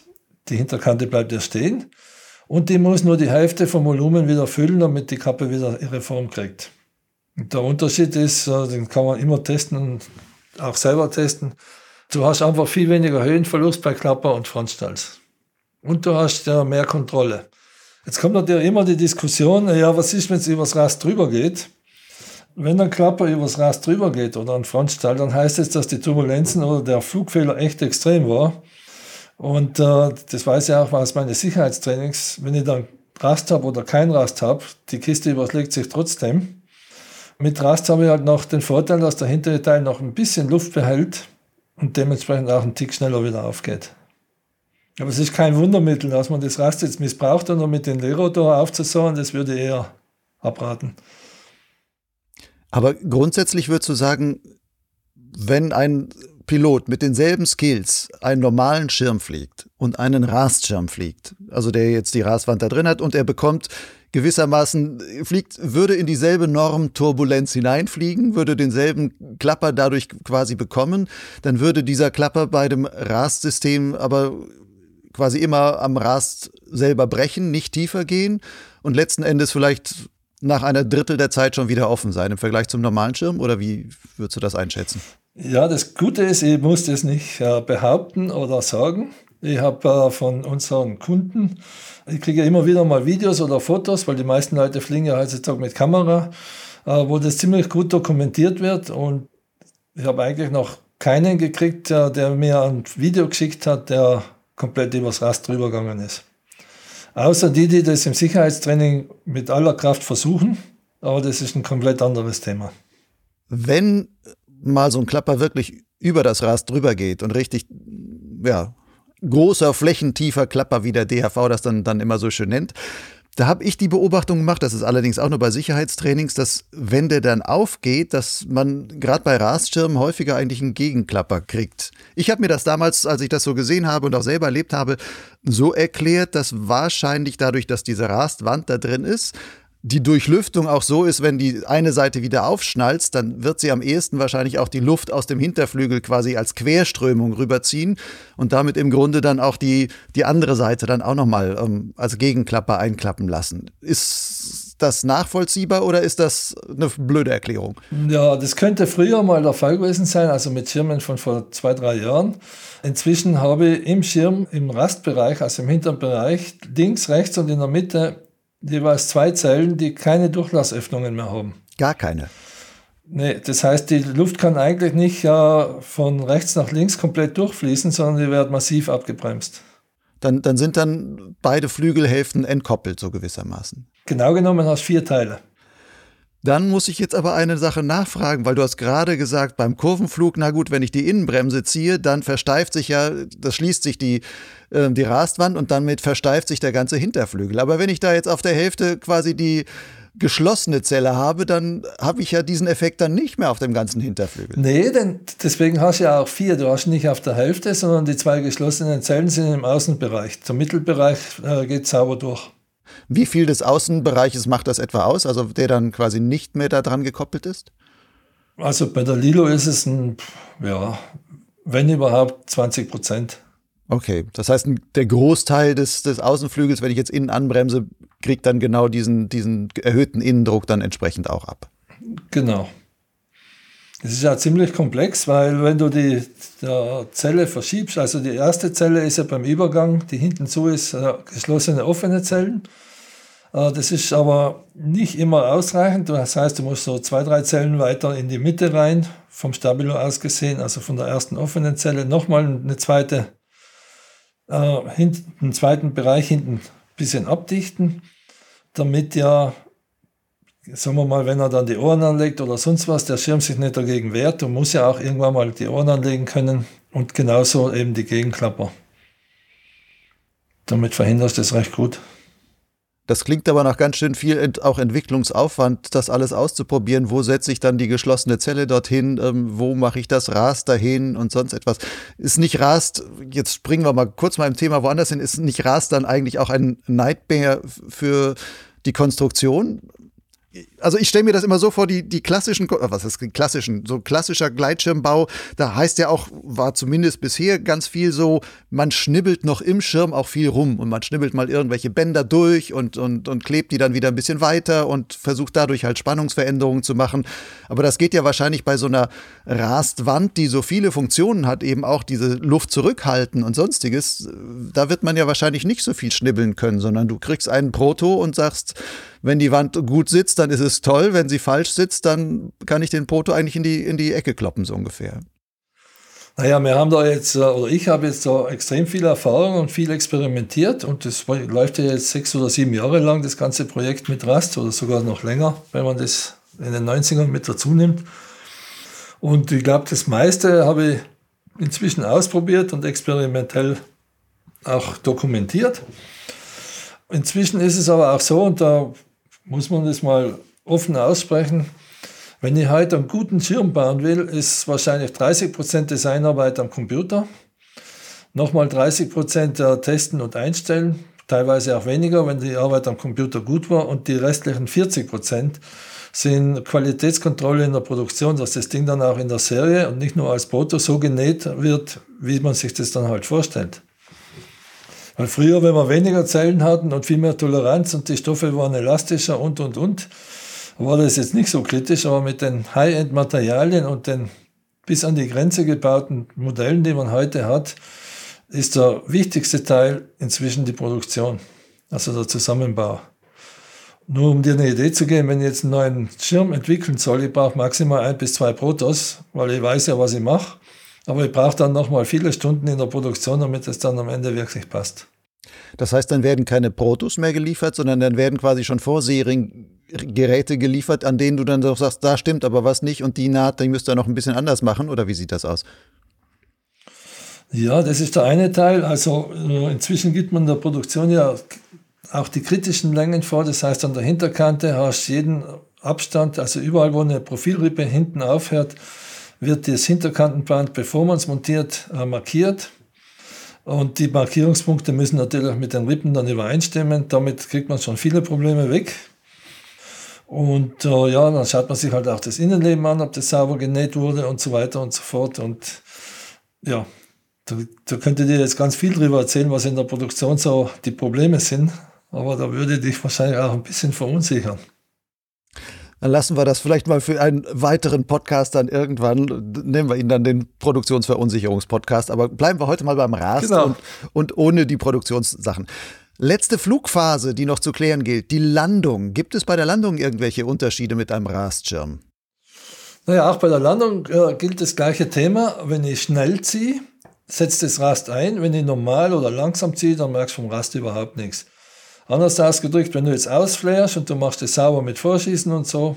Die Hinterkante bleibt ja stehen. Und die muss nur die Hälfte vom Volumen wieder füllen, damit die Kappe wieder ihre Form kriegt. Und der Unterschied ist, äh, den kann man immer testen und auch selber testen. Du hast einfach viel weniger Höhenverlust bei Klapper und Frontstalls. Und du hast ja mehr Kontrolle. Jetzt kommt natürlich immer die Diskussion, ja, was ist, wenn es übers Rast drüber geht? Wenn ein Klapper übers Rast drüber geht oder ein Frontstall, dann heißt es, dass die Turbulenzen oder der Flugfehler echt extrem war. Und äh, das weiß ich auch aus meinen Sicherheitstrainings. Wenn ich dann Rast habe oder kein Rast habe, die Kiste überschlägt sich trotzdem. Mit Rast habe ich halt noch den Vorteil, dass der hintere Teil noch ein bisschen Luft behält und dementsprechend auch ein Tick schneller wieder aufgeht. Aber es ist kein Wundermittel, dass man das Rast jetzt missbraucht, um mit den Leerrotor aufzusauen, das würde ich eher abraten. Aber grundsätzlich würdest du sagen, wenn ein Pilot mit denselben Skills einen normalen Schirm fliegt und einen Rastschirm fliegt, also der jetzt die Rastwand da drin hat und er bekommt gewissermaßen fliegt, würde in dieselbe Normturbulenz hineinfliegen, würde denselben Klapper dadurch quasi bekommen, dann würde dieser Klapper bei dem Rastsystem aber quasi immer am Rast selber brechen, nicht tiefer gehen und letzten Endes vielleicht nach einer Drittel der Zeit schon wieder offen sein im Vergleich zum normalen Schirm? Oder wie würdest du das einschätzen? Ja, das Gute ist, ich muss das nicht äh, behaupten oder sagen. Ich habe äh, von unseren Kunden, ich kriege ja immer wieder mal Videos oder Fotos, weil die meisten Leute fliegen ja heutzutage mit Kamera, äh, wo das ziemlich gut dokumentiert wird. Und ich habe eigentlich noch keinen gekriegt, der mir ein Video geschickt hat, der komplett übers Rast drüber gegangen ist. Außer die, die das im Sicherheitstraining mit aller Kraft versuchen, aber das ist ein komplett anderes Thema. Wenn mal so ein Klapper wirklich über das Rast drüber geht und richtig, ja, großer, flächentiefer Klapper, wie der DHV das dann, dann immer so schön nennt. Da habe ich die Beobachtung gemacht, das ist allerdings auch nur bei Sicherheitstrainings, dass wenn der dann aufgeht, dass man gerade bei Rastschirmen häufiger eigentlich einen Gegenklapper kriegt. Ich habe mir das damals, als ich das so gesehen habe und auch selber erlebt habe, so erklärt, dass wahrscheinlich dadurch, dass diese Rastwand da drin ist, die Durchlüftung auch so ist, wenn die eine Seite wieder aufschnalzt, dann wird sie am ehesten wahrscheinlich auch die Luft aus dem Hinterflügel quasi als Querströmung rüberziehen und damit im Grunde dann auch die, die andere Seite dann auch nochmal ähm, als Gegenklapper einklappen lassen. Ist das nachvollziehbar oder ist das eine blöde Erklärung? Ja, das könnte früher mal der Fall gewesen sein, also mit Schirmen von vor zwei, drei Jahren. Inzwischen habe ich im Schirm, im Rastbereich, also im hinteren Bereich, links, rechts und in der Mitte jeweils zwei Zellen, die keine Durchlassöffnungen mehr haben. Gar keine. Nee, das heißt, die Luft kann eigentlich nicht äh, von rechts nach links komplett durchfließen, sondern die wird massiv abgebremst. Dann, dann sind dann beide Flügelhälften entkoppelt, so gewissermaßen. Genau genommen hast vier Teile. Dann muss ich jetzt aber eine Sache nachfragen, weil du hast gerade gesagt, beim Kurvenflug, na gut, wenn ich die Innenbremse ziehe, dann versteift sich ja, das schließt sich die, äh, die Rastwand und damit versteift sich der ganze Hinterflügel. Aber wenn ich da jetzt auf der Hälfte quasi die geschlossene Zelle habe, dann habe ich ja diesen Effekt dann nicht mehr auf dem ganzen Hinterflügel. Nee, denn deswegen hast du ja auch vier. Du hast nicht auf der Hälfte, sondern die zwei geschlossenen Zellen sind im Außenbereich. Der Mittelbereich äh, geht sauber durch. Wie viel des Außenbereiches macht das etwa aus, also der dann quasi nicht mehr daran gekoppelt ist? Also bei der Lilo ist es ein, ja, wenn überhaupt 20 Prozent. Okay, das heißt, der Großteil des, des Außenflügels, wenn ich jetzt innen anbremse, kriegt dann genau diesen, diesen erhöhten Innendruck dann entsprechend auch ab. Genau. Es ist ja ziemlich komplex, weil wenn du die Zelle verschiebst, also die erste Zelle ist ja beim Übergang, die hinten zu ist, äh, geschlossene offene Zellen. Äh, das ist aber nicht immer ausreichend. Das heißt, du musst so zwei, drei Zellen weiter in die Mitte rein, vom Stabilo aus gesehen, also von der ersten offenen Zelle, nochmal eine zweite, äh, hinten, einen zweiten Bereich hinten ein bisschen abdichten, damit ja, sagen wir mal, wenn er dann die Ohren anlegt oder sonst was, der Schirm sich nicht dagegen wehrt. Du musst ja auch irgendwann mal die Ohren anlegen können und genauso eben die Gegenklapper. Damit verhinderst du es recht gut. Das klingt aber nach ganz schön viel auch Entwicklungsaufwand, das alles auszuprobieren. Wo setze ich dann die geschlossene Zelle dorthin? Ähm, wo mache ich das Rast dahin und sonst etwas? Ist nicht Rast, jetzt springen wir mal kurz mal im Thema woanders hin, ist nicht Rast dann eigentlich auch ein Nightmare für die Konstruktion? Also ich stelle mir das immer so vor, die, die klassischen, äh, was ist klassischen, so klassischer Gleitschirmbau, da heißt ja auch, war zumindest bisher ganz viel so, man schnibbelt noch im Schirm auch viel rum und man schnibbelt mal irgendwelche Bänder durch und, und, und klebt die dann wieder ein bisschen weiter und versucht dadurch halt Spannungsveränderungen zu machen. Aber das geht ja wahrscheinlich bei so einer Rastwand, die so viele Funktionen hat, eben auch diese Luft zurückhalten und sonstiges, da wird man ja wahrscheinlich nicht so viel schnibbeln können, sondern du kriegst einen Proto und sagst, wenn die Wand gut sitzt, dann ist es toll. Wenn sie falsch sitzt, dann kann ich den Proto eigentlich in die, in die Ecke kloppen, so ungefähr. Naja, wir haben da jetzt, äh, oder ich habe jetzt da extrem viel Erfahrung und viel experimentiert und das läuft ja jetzt sechs oder sieben Jahre lang, das ganze Projekt mit Rust oder sogar noch länger, wenn man das in den 90ern mit dazu nimmt. Und ich glaube, das meiste habe ich inzwischen ausprobiert und experimentell auch dokumentiert. Inzwischen ist es aber auch so, und da muss man das mal offen aussprechen, wenn ich heute einen guten Schirm bauen will, ist wahrscheinlich 30% Designarbeit am Computer, nochmal 30% der Testen und Einstellen, teilweise auch weniger, wenn die Arbeit am Computer gut war, und die restlichen 40% sind Qualitätskontrolle in der Produktion, dass das Ding dann auch in der Serie und nicht nur als Proto so genäht wird, wie man sich das dann halt vorstellt. Weil früher, wenn wir weniger Zellen hatten und viel mehr Toleranz und die Stoffe waren elastischer und, und, und, war das jetzt nicht so kritisch, aber mit den High-End-Materialien und den bis an die Grenze gebauten Modellen, die man heute hat, ist der wichtigste Teil inzwischen die Produktion, also der Zusammenbau. Nur um dir eine Idee zu geben, wenn ich jetzt einen neuen Schirm entwickeln soll, ich brauche maximal ein bis zwei Protos, weil ich weiß ja, was ich mache. Aber ich brauche dann nochmal viele Stunden in der Produktion, damit es dann am Ende wirklich passt. Das heißt, dann werden keine Protos mehr geliefert, sondern dann werden quasi schon Vorserien-Geräte geliefert, an denen du dann doch sagst, da stimmt aber was nicht und die Naht, die müsst ihr noch ein bisschen anders machen oder wie sieht das aus? Ja, das ist der eine Teil. Also äh, inzwischen gibt man der Produktion ja auch die kritischen Längen vor. Das heißt, an der Hinterkante hast du jeden Abstand, also überall, wo eine Profilrippe hinten aufhört, wird das Hinterkantenband, bevor man es montiert, äh, markiert. Und die Markierungspunkte müssen natürlich mit den Rippen dann übereinstimmen. Damit kriegt man schon viele Probleme weg. Und äh, ja, dann schaut man sich halt auch das Innenleben an, ob das sauber genäht wurde und so weiter und so fort. Und ja, da, da könnte dir jetzt ganz viel drüber erzählen, was in der Produktion so die Probleme sind. Aber da würde dich wahrscheinlich auch ein bisschen verunsichern. Dann lassen wir das vielleicht mal für einen weiteren Podcast dann irgendwann, nehmen wir ihn dann den Produktionsverunsicherungspodcast, aber bleiben wir heute mal beim Rast genau. und, und ohne die Produktionssachen. Letzte Flugphase, die noch zu klären gilt, die Landung. Gibt es bei der Landung irgendwelche Unterschiede mit einem Rastschirm? Naja, auch bei der Landung äh, gilt das gleiche Thema. Wenn ich schnell ziehe, setzt das Rast ein. Wenn ich normal oder langsam ziehe, dann merkst du vom Rast überhaupt nichts. Anders ausgedrückt, wenn du jetzt ausflärst und du machst es sauber mit Vorschießen und so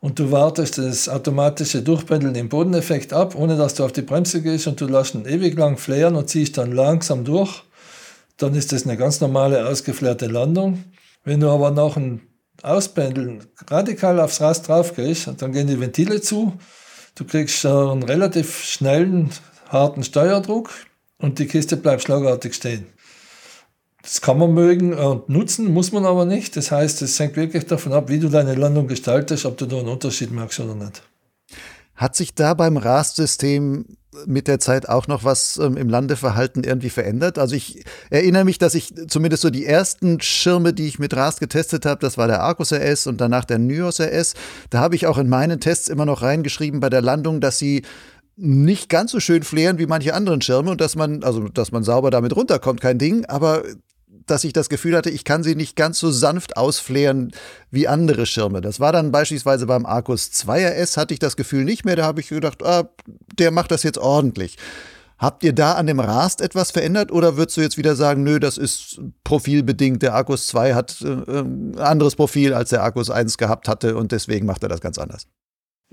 und du wartest das automatische Durchpendeln im Bodeneffekt ab, ohne dass du auf die Bremse gehst und du lässt ihn ewig lang flären und ziehst dann langsam durch, dann ist das eine ganz normale ausgeflärte Landung. Wenn du aber nach dem Auspendeln radikal aufs Rast drauf gehst, dann gehen die Ventile zu, du kriegst einen relativ schnellen, harten Steuerdruck und die Kiste bleibt schlagartig stehen. Das kann man mögen und nutzen, muss man aber nicht. Das heißt, es hängt wirklich davon ab, wie du deine Landung gestaltest, ob du da einen Unterschied merkst oder nicht. Hat sich da beim RAS-System mit der Zeit auch noch was ähm, im Landeverhalten irgendwie verändert? Also ich erinnere mich, dass ich zumindest so die ersten Schirme, die ich mit RAS getestet habe, das war der Arcus RS und danach der Nyos RS. Da habe ich auch in meinen Tests immer noch reingeschrieben bei der Landung, dass sie nicht ganz so schön flären wie manche anderen Schirme und dass man, also dass man sauber damit runterkommt, kein Ding, aber dass ich das Gefühl hatte, ich kann sie nicht ganz so sanft ausflären wie andere Schirme. Das war dann beispielsweise beim Arcus 2RS, hatte ich das Gefühl nicht mehr. Da habe ich gedacht, ah, der macht das jetzt ordentlich. Habt ihr da an dem Rast etwas verändert oder würdest du jetzt wieder sagen, nö, das ist profilbedingt, der Arcus 2 hat äh, ein anderes Profil, als der Arcus 1 gehabt hatte und deswegen macht er das ganz anders?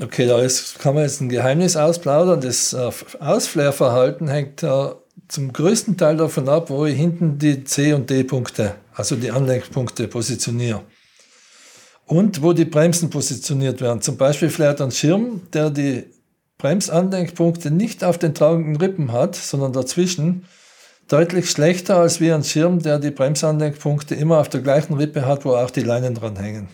Okay, da ist, kann man jetzt ein Geheimnis ausplaudern. Das äh, Ausflärverhalten hängt äh, zum größten Teil davon ab, wo ich hinten die C- und D-Punkte, also die Anlenkpunkte positioniere. Und wo die Bremsen positioniert werden. Zum Beispiel vielleicht ein Schirm, der die Bremsanlenkpunkte nicht auf den tragenden Rippen hat, sondern dazwischen, deutlich schlechter als wie ein Schirm, der die Bremsanlenkpunkte immer auf der gleichen Rippe hat, wo auch die Leinen dran hängen.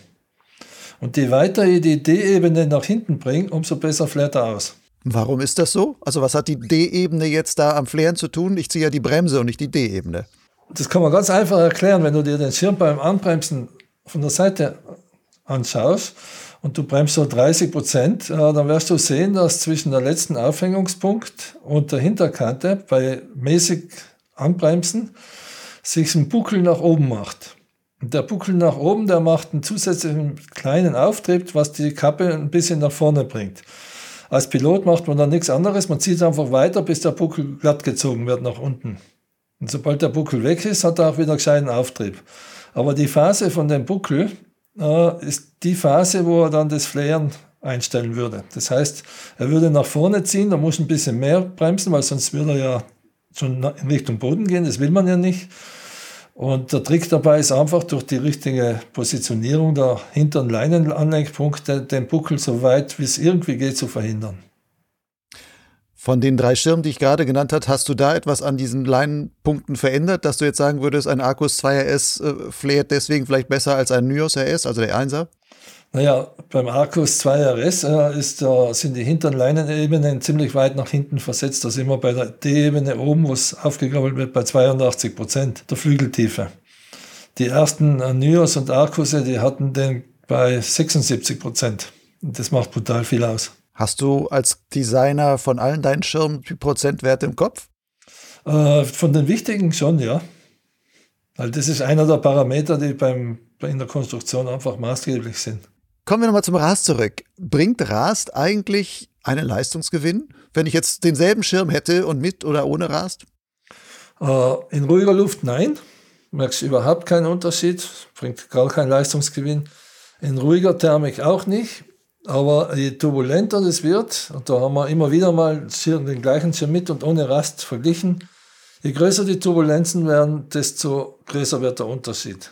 Und je weiter ich die D-Ebene nach hinten bringe, umso besser flärt er aus. Warum ist das so? Also was hat die D-Ebene jetzt da am Flären zu tun? Ich ziehe ja die Bremse und nicht die D-Ebene. Das kann man ganz einfach erklären, wenn du dir den Schirm beim Anbremsen von der Seite anschaust und du bremst so 30 Prozent, äh, dann wirst du sehen, dass zwischen der letzten Aufhängungspunkt und der Hinterkante bei mäßig Anbremsen sich ein Buckel nach oben macht. Und der Buckel nach oben, der macht einen zusätzlichen kleinen Auftrieb, was die Kappe ein bisschen nach vorne bringt. Als Pilot macht man dann nichts anderes, man zieht einfach weiter, bis der Buckel glatt gezogen wird nach unten. Und sobald der Buckel weg ist, hat er auch wieder gescheiten Auftrieb. Aber die Phase von dem Buckel äh, ist die Phase, wo er dann das Flären einstellen würde. Das heißt, er würde nach vorne ziehen, da muss ein bisschen mehr bremsen, weil sonst würde er ja schon in Richtung Boden gehen, das will man ja nicht. Und der Trick dabei ist einfach durch die richtige Positionierung der hinteren Leinenanlenkpunkte den Buckel so weit wie es irgendwie geht zu verhindern. Von den drei Schirmen, die ich gerade genannt habe, hast du da etwas an diesen Leinenpunkten verändert, dass du jetzt sagen würdest, ein Arcus 2RS äh, flärt deswegen vielleicht besser als ein Nyos RS, also der 1er? Naja, beim Arcus 2 RS äh, ist, äh, sind die hinteren Leinenebenen ziemlich weit nach hinten versetzt. Da sind wir bei der D-Ebene oben, wo es aufgegrabbelt wird, bei 82 Prozent der Flügeltiefe. Die ersten äh, Nios und Arcus, die hatten den bei 76 Prozent. Das macht brutal viel aus. Hast du als Designer von allen deinen Schirmen die Prozentwerte im Kopf? Äh, von den wichtigen schon, ja. Weil das ist einer der Parameter, die beim, in der Konstruktion einfach maßgeblich sind. Kommen wir nochmal zum Rast zurück. Bringt Rast eigentlich einen Leistungsgewinn, wenn ich jetzt denselben Schirm hätte und mit oder ohne Rast? Äh, in ruhiger Luft nein. Merkst überhaupt keinen Unterschied, bringt gar keinen Leistungsgewinn. In ruhiger Thermik auch nicht. Aber je turbulenter das wird, und da haben wir immer wieder mal den gleichen Schirm mit und ohne Rast verglichen, je größer die Turbulenzen werden, desto größer wird der Unterschied.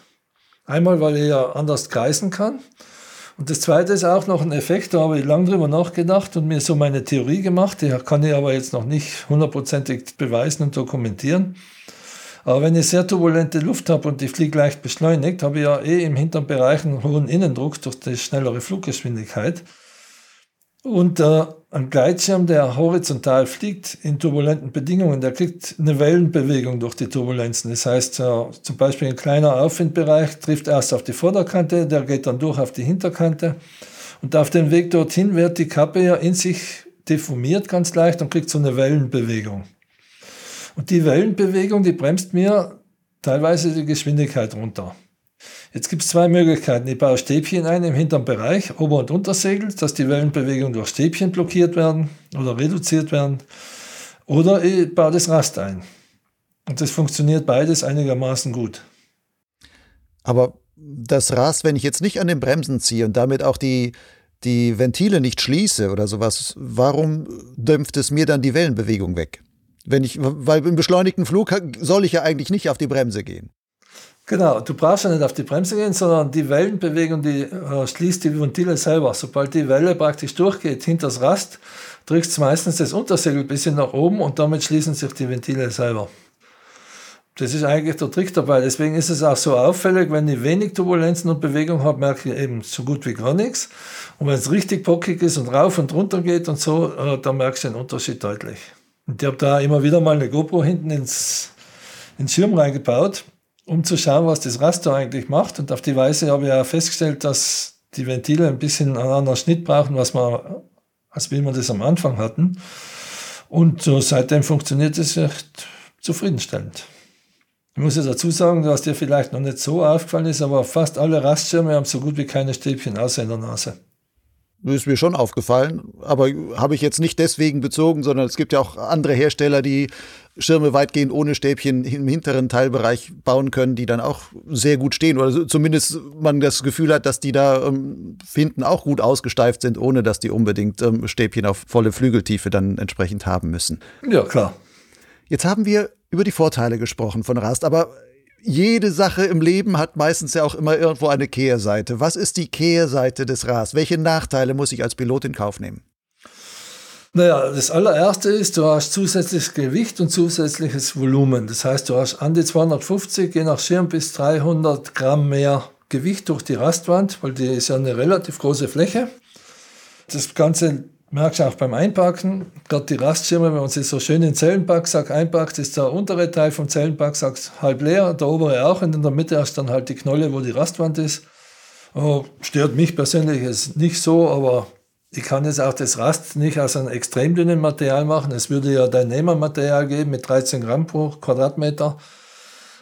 Einmal, weil er ja anders kreisen kann und das zweite ist auch noch ein Effekt, da habe ich lange drüber nachgedacht und mir so meine Theorie gemacht, die kann ich aber jetzt noch nicht hundertprozentig beweisen und dokumentieren. Aber wenn ich sehr turbulente Luft habe und die fliege leicht beschleunigt, habe ich ja eh im hinteren Bereich einen hohen Innendruck durch die schnellere Fluggeschwindigkeit. Und äh, ein Gleitschirm, der horizontal fliegt in turbulenten Bedingungen, der kriegt eine Wellenbewegung durch die Turbulenzen. Das heißt, äh, zum Beispiel ein kleiner Aufwindbereich trifft erst auf die Vorderkante, der geht dann durch auf die Hinterkante. Und auf dem Weg dorthin wird die Kappe ja in sich deformiert ganz leicht und kriegt so eine Wellenbewegung. Und die Wellenbewegung, die bremst mir teilweise die Geschwindigkeit runter. Jetzt gibt es zwei Möglichkeiten. Ich baue Stäbchen ein im hinteren Bereich, Ober- und Untersegel, dass die Wellenbewegungen durch Stäbchen blockiert werden oder reduziert werden. Oder ich baue das Rast ein. Und das funktioniert beides einigermaßen gut. Aber das Rast, wenn ich jetzt nicht an den Bremsen ziehe und damit auch die, die Ventile nicht schließe oder sowas, warum dämpft es mir dann die Wellenbewegung weg? Wenn ich, weil im beschleunigten Flug soll ich ja eigentlich nicht auf die Bremse gehen. Genau, du brauchst ja nicht auf die Bremse gehen, sondern die Wellenbewegung, die äh, schließt die Ventile selber. Sobald die Welle praktisch durchgeht, hinters Rast, drückst du meistens das Untersegel ein bisschen nach oben und damit schließen sich die Ventile selber. Das ist eigentlich der Trick dabei. Deswegen ist es auch so auffällig, wenn ich wenig Turbulenzen und Bewegung habe, merke ich eben so gut wie gar nichts. Und wenn es richtig bockig ist und rauf und runter geht und so, äh, dann merkst du den Unterschied deutlich. Und ich habe da immer wieder mal eine GoPro hinten ins, ins Schirm reingebaut um zu schauen, was das Raster eigentlich macht. Und auf die Weise habe ich auch festgestellt, dass die Ventile ein bisschen einen anderen Schnitt brauchen, was man, als wie wir das am Anfang hatten. Und so seitdem funktioniert es echt zufriedenstellend. Ich muss jetzt dazu sagen, dass dir vielleicht noch nicht so aufgefallen ist, aber fast alle Rastschirme haben so gut wie keine Stäbchen außer in der Nase. Ist mir schon aufgefallen, aber habe ich jetzt nicht deswegen bezogen, sondern es gibt ja auch andere Hersteller, die Schirme weitgehend ohne Stäbchen im hinteren Teilbereich bauen können, die dann auch sehr gut stehen oder zumindest man das Gefühl hat, dass die da ähm, hinten auch gut ausgesteift sind, ohne dass die unbedingt ähm, Stäbchen auf volle Flügeltiefe dann entsprechend haben müssen. Ja, klar. Jetzt haben wir über die Vorteile gesprochen von Rast, aber jede Sache im Leben hat meistens ja auch immer irgendwo eine Kehrseite. Was ist die Kehrseite des Ras? Welche Nachteile muss ich als Pilot in Kauf nehmen? Naja, das allererste ist, du hast zusätzliches Gewicht und zusätzliches Volumen. Das heißt, du hast an die 250, je nach Schirm bis 300 Gramm mehr Gewicht durch die Rastwand, weil die ist ja eine relativ große Fläche. Das Ganze merkst auch beim Einpacken, gerade die Rastschirme, wenn man sie so schön in den Zellenpacksack einpackt, ist der untere Teil vom Zellenpacksack halb leer, der obere auch und in der Mitte hast dann halt die Knolle, wo die Rastwand ist. Oh, stört mich persönlich jetzt nicht so, aber ich kann jetzt auch das Rast nicht aus einem extrem dünnen Material machen. Es würde ja dein Nehmermaterial geben mit 13 Gramm pro Quadratmeter,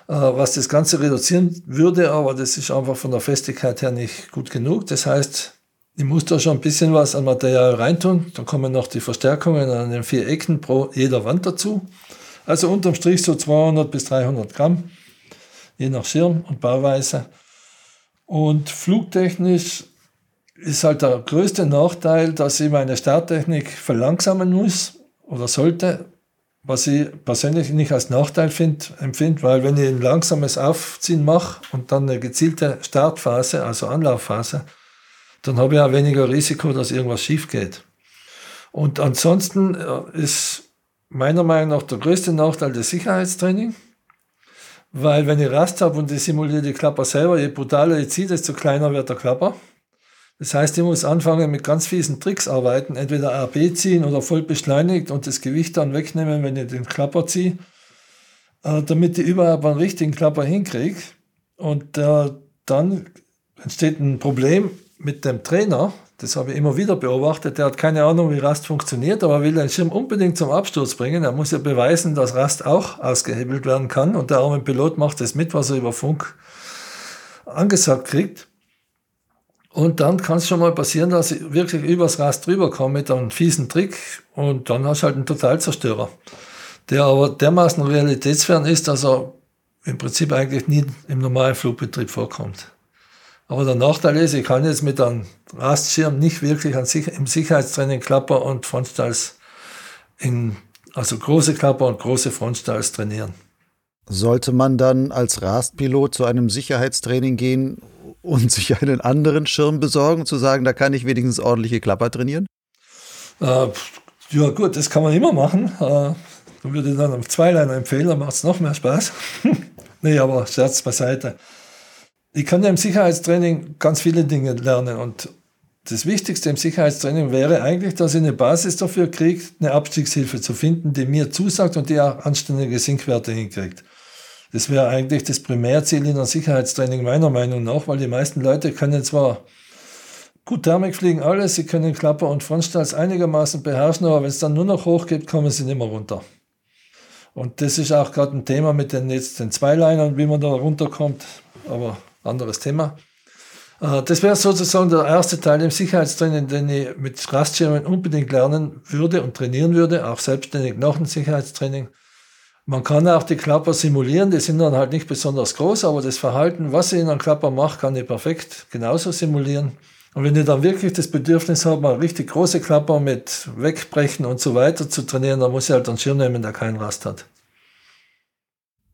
äh, was das Ganze reduzieren würde, aber das ist einfach von der Festigkeit her nicht gut genug. Das heißt, ich muss da schon ein bisschen was an Material reintun. Dann kommen noch die Verstärkungen an den vier Ecken pro jeder Wand dazu. Also unterm Strich so 200 bis 300 Gramm, je nach Schirm und Bauweise. Und flugtechnisch ist halt der größte Nachteil, dass ich meine Starttechnik verlangsamen muss oder sollte, was ich persönlich nicht als Nachteil find, empfinde, weil wenn ich ein langsames Aufziehen mache und dann eine gezielte Startphase, also Anlaufphase, dann habe ich auch weniger Risiko, dass irgendwas schief geht. Und ansonsten äh, ist meiner Meinung nach der größte Nachteil das Sicherheitstraining. Weil wenn ich Rast habe und ich simuliere die Klapper selber, je brutaler ich ziehe, desto kleiner wird der Klapper. Das heißt, ich muss anfangen mit ganz fiesen Tricks arbeiten, entweder RB ziehen oder voll beschleunigt und das Gewicht dann wegnehmen, wenn ich den Klapper ziehe, äh, damit ich überhaupt einen richtigen Klapper hinkriege. Und äh, dann entsteht ein Problem mit dem Trainer, das habe ich immer wieder beobachtet. Der hat keine Ahnung, wie Rast funktioniert, aber will den Schirm unbedingt zum Absturz bringen. Er muss ja beweisen, dass Rast auch ausgehebelt werden kann. Und der arme Pilot macht das mit, was er über Funk angesagt kriegt. Und dann kann es schon mal passieren, dass ich wirklich übers Rast drüber komme mit einem fiesen Trick. Und dann hast du halt einen Totalzerstörer. Der aber dermaßen realitätsfern ist, dass er im Prinzip eigentlich nie im normalen Flugbetrieb vorkommt. Aber der Nachteil ist, ich kann jetzt mit einem Rastschirm nicht wirklich im Sicherheitstraining Klapper und Frontstalls in, also große Klapper und große Frontstalls trainieren. Sollte man dann als Rastpilot zu einem Sicherheitstraining gehen und [laughs] sich einen anderen Schirm besorgen, zu sagen, da kann ich wenigstens ordentliche Klapper trainieren? Äh, ja gut, das kann man immer machen. Äh, würde ich dann am Zweiliner empfehlen, dann macht es noch mehr Spaß. [laughs] nee, aber Scherz beiseite ich kann ja im Sicherheitstraining ganz viele Dinge lernen und das Wichtigste im Sicherheitstraining wäre eigentlich, dass ich eine Basis dafür kriege, eine Abstiegshilfe zu finden, die mir zusagt und die auch anständige Sinkwerte hinkriegt. Das wäre eigentlich das Primärziel in einem Sicherheitstraining meiner Meinung nach, weil die meisten Leute können zwar gut Thermik fliegen, alles, sie können Klapper und Frontstalls einigermaßen beherrschen, aber wenn es dann nur noch hoch geht, kommen sie nicht mehr runter. Und das ist auch gerade ein Thema mit den jetzt den Zweilinern, wie man da runterkommt. Aber anderes Thema. Äh, das wäre sozusagen der erste Teil im Sicherheitstraining, den ich mit Rastschirmen unbedingt lernen würde und trainieren würde, auch selbstständig nach dem Sicherheitstraining. Man kann auch die Klapper simulieren, die sind dann halt nicht besonders groß, aber das Verhalten, was ich in einem Klapper mache, kann ich perfekt genauso simulieren. Und wenn ich dann wirklich das Bedürfnis habe, mal richtig große Klapper mit Wegbrechen und so weiter zu trainieren, dann muss ich halt einen Schirm nehmen, der keinen Rast hat.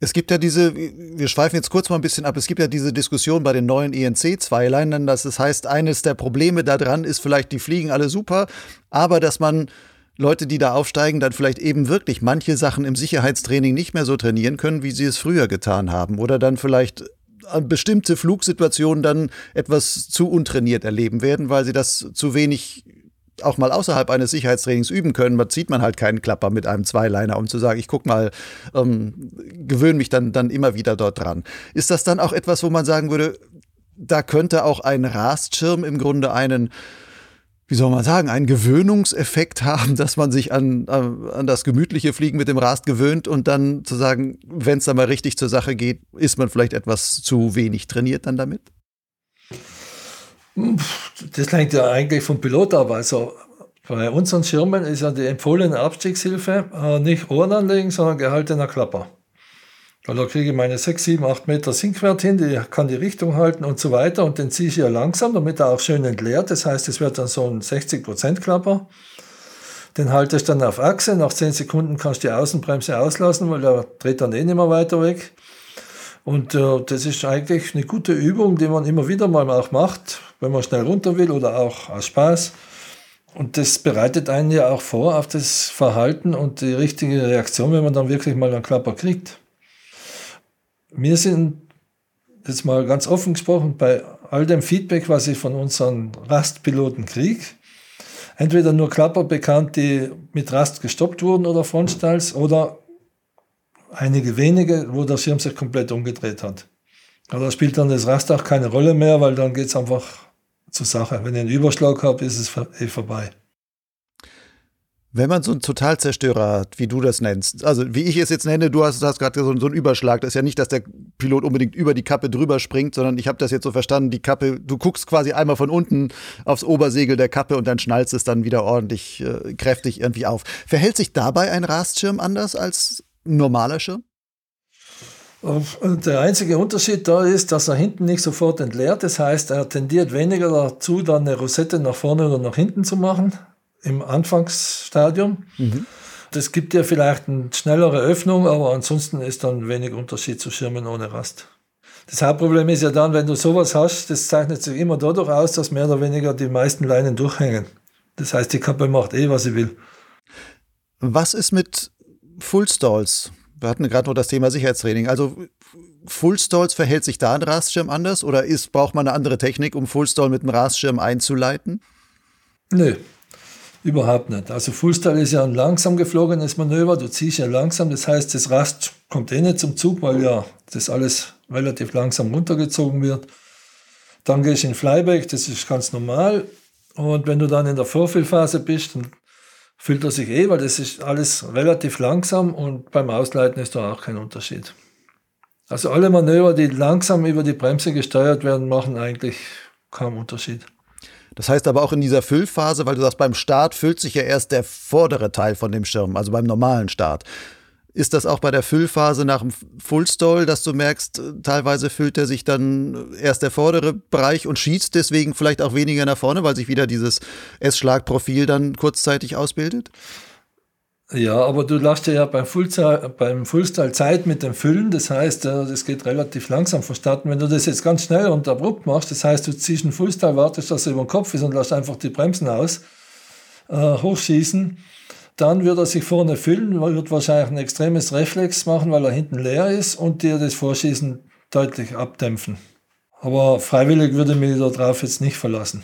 Es gibt ja diese, wir schweifen jetzt kurz mal ein bisschen ab, es gibt ja diese Diskussion bei den neuen ENC-Zweileinern, dass es heißt, eines der Probleme daran ist vielleicht, die fliegen alle super, aber dass man Leute, die da aufsteigen, dann vielleicht eben wirklich manche Sachen im Sicherheitstraining nicht mehr so trainieren können, wie sie es früher getan haben. Oder dann vielleicht an bestimmte Flugsituationen dann etwas zu untrainiert erleben werden, weil sie das zu wenig auch mal außerhalb eines Sicherheitstrainings üben können. Man zieht man halt keinen Klapper mit einem Zweiliner, um zu sagen, ich guck mal, ähm, gewöhne mich dann, dann immer wieder dort dran. Ist das dann auch etwas, wo man sagen würde, da könnte auch ein Rastschirm im Grunde einen wie soll man sagen, einen Gewöhnungseffekt haben, dass man sich an, an das gemütliche Fliegen mit dem Rast gewöhnt und dann zu sagen, wenn es dann mal richtig zur Sache geht, ist man vielleicht etwas zu wenig trainiert dann damit? Das hängt ja eigentlich vom Pilot ab. Also bei unseren Schirmen ist ja die empfohlene Abstiegshilfe äh, nicht Ohren anlegen, sondern gehaltener Klapper. Weil da kriege ich meine 6, 7, 8 Meter Sinkwert hin, die kann die Richtung halten und so weiter. Und den ziehe ich ja langsam, damit er auch schön entleert. Das heißt, es wird dann so ein 60% Klapper. Den halte ich dann auf Achse. Nach 10 Sekunden kannst du die Außenbremse auslassen, weil der dreht dann eh nicht mehr weiter weg. Und äh, das ist eigentlich eine gute Übung, die man immer wieder mal auch macht, wenn man schnell runter will oder auch aus Spaß. Und das bereitet einen ja auch vor auf das Verhalten und die richtige Reaktion, wenn man dann wirklich mal einen Klapper kriegt. Wir sind jetzt mal ganz offen gesprochen bei all dem Feedback, was ich von unseren Rastpiloten kriege. Entweder nur Klapper bekannt, die mit Rast gestoppt wurden oder Frontstalls oder einige wenige, wo der Schirm sich komplett umgedreht hat. Aber da spielt dann das Rast auch keine Rolle mehr, weil dann geht es einfach zur Sache. Wenn ich einen Überschlag habe, ist es eh vorbei. Wenn man so einen Totalzerstörer hat, wie du das nennst, also wie ich es jetzt nenne, du hast, hast gerade so, so einen Überschlag, das ist ja nicht, dass der Pilot unbedingt über die Kappe drüber springt, sondern ich habe das jetzt so verstanden, die Kappe, du guckst quasi einmal von unten aufs Obersegel der Kappe und dann schnallst es dann wieder ordentlich äh, kräftig irgendwie auf. Verhält sich dabei ein Rastschirm anders als normaler Schirm? Der einzige Unterschied da ist, dass er hinten nicht sofort entleert. Das heißt, er tendiert weniger dazu, dann eine Rosette nach vorne oder nach hinten zu machen im Anfangsstadium. Mhm. Das gibt dir vielleicht eine schnellere Öffnung, aber ansonsten ist dann wenig Unterschied zu Schirmen ohne Rast. Das Hauptproblem ist ja dann, wenn du sowas hast, das zeichnet sich immer dadurch aus, dass mehr oder weniger die meisten Leinen durchhängen. Das heißt, die Kappe macht eh, was sie will. Was ist mit Full Stalls? Wir hatten gerade noch das Thema Sicherheitstraining. Also Full Stalls verhält sich da ein Rastschirm anders oder ist, braucht man eine andere Technik, um Full Stall mit einem Rastschirm einzuleiten? Nö, überhaupt nicht. Also Full Stall ist ja ein langsam geflogenes Manöver. Du ziehst ja langsam, das heißt, das Rast kommt eh nicht zum Zug, weil ja das alles relativ langsam runtergezogen wird. Dann gehst du in Flyback, das ist ganz normal. Und wenn du dann in der Vorfüllphase bist, dann füllt er sich eh, weil das ist alles relativ langsam und beim Ausleiten ist da auch kein Unterschied. Also alle Manöver, die langsam über die Bremse gesteuert werden, machen eigentlich kaum Unterschied. Das heißt aber auch in dieser Füllphase, weil du sagst, beim Start füllt sich ja erst der vordere Teil von dem Schirm, also beim normalen Start. Ist das auch bei der Füllphase nach dem Fullstall, dass du merkst, teilweise füllt er sich dann erst der vordere Bereich und schießt deswegen vielleicht auch weniger nach vorne, weil sich wieder dieses S-Schlag-Profil dann kurzzeitig ausbildet? Ja, aber du lässt ja beim Fullstall, beim Fullstall Zeit mit dem Füllen. Das heißt, äh, das geht relativ langsam vonstatten. Wenn du das jetzt ganz schnell und abrupt machst, das heißt, du ziehst einen Fullstall, wartest, dass er über den Kopf ist und lässt einfach die Bremsen aus, äh, hochschießen, dann wird er sich vorne füllen, wird wahrscheinlich ein extremes Reflex machen, weil er hinten leer ist und dir das Vorschießen deutlich abdämpfen. Aber freiwillig würde ich mich darauf jetzt nicht verlassen.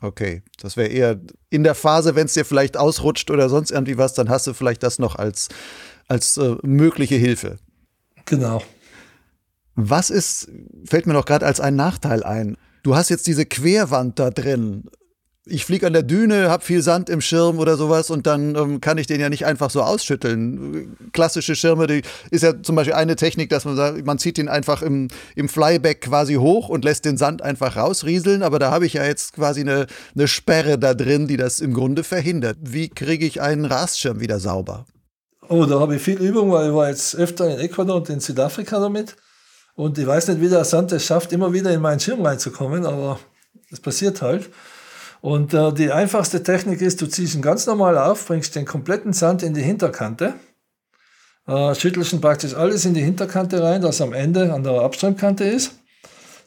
Okay, das wäre eher in der Phase, wenn es dir vielleicht ausrutscht oder sonst irgendwie was, dann hast du vielleicht das noch als, als äh, mögliche Hilfe. Genau. Was ist, fällt mir noch gerade als ein Nachteil ein. Du hast jetzt diese Querwand da drin ich fliege an der Düne, habe viel Sand im Schirm oder sowas und dann ähm, kann ich den ja nicht einfach so ausschütteln. Klassische Schirme, die ist ja zum Beispiel eine Technik, dass man sagt, man zieht den einfach im, im Flyback quasi hoch und lässt den Sand einfach rausrieseln, aber da habe ich ja jetzt quasi eine, eine Sperre da drin, die das im Grunde verhindert. Wie kriege ich einen Rastschirm wieder sauber? Oh, da habe ich viel Übung, weil ich war jetzt öfter in Ecuador und in Südafrika damit. Und ich weiß nicht, wie der Sand es schafft, immer wieder in meinen Schirm reinzukommen, aber es passiert halt. Und äh, die einfachste Technik ist, du ziehst ihn ganz normal auf, bringst den kompletten Sand in die Hinterkante, äh, schüttelst ihn praktisch alles in die Hinterkante rein, das am Ende an der Abströmkante ist.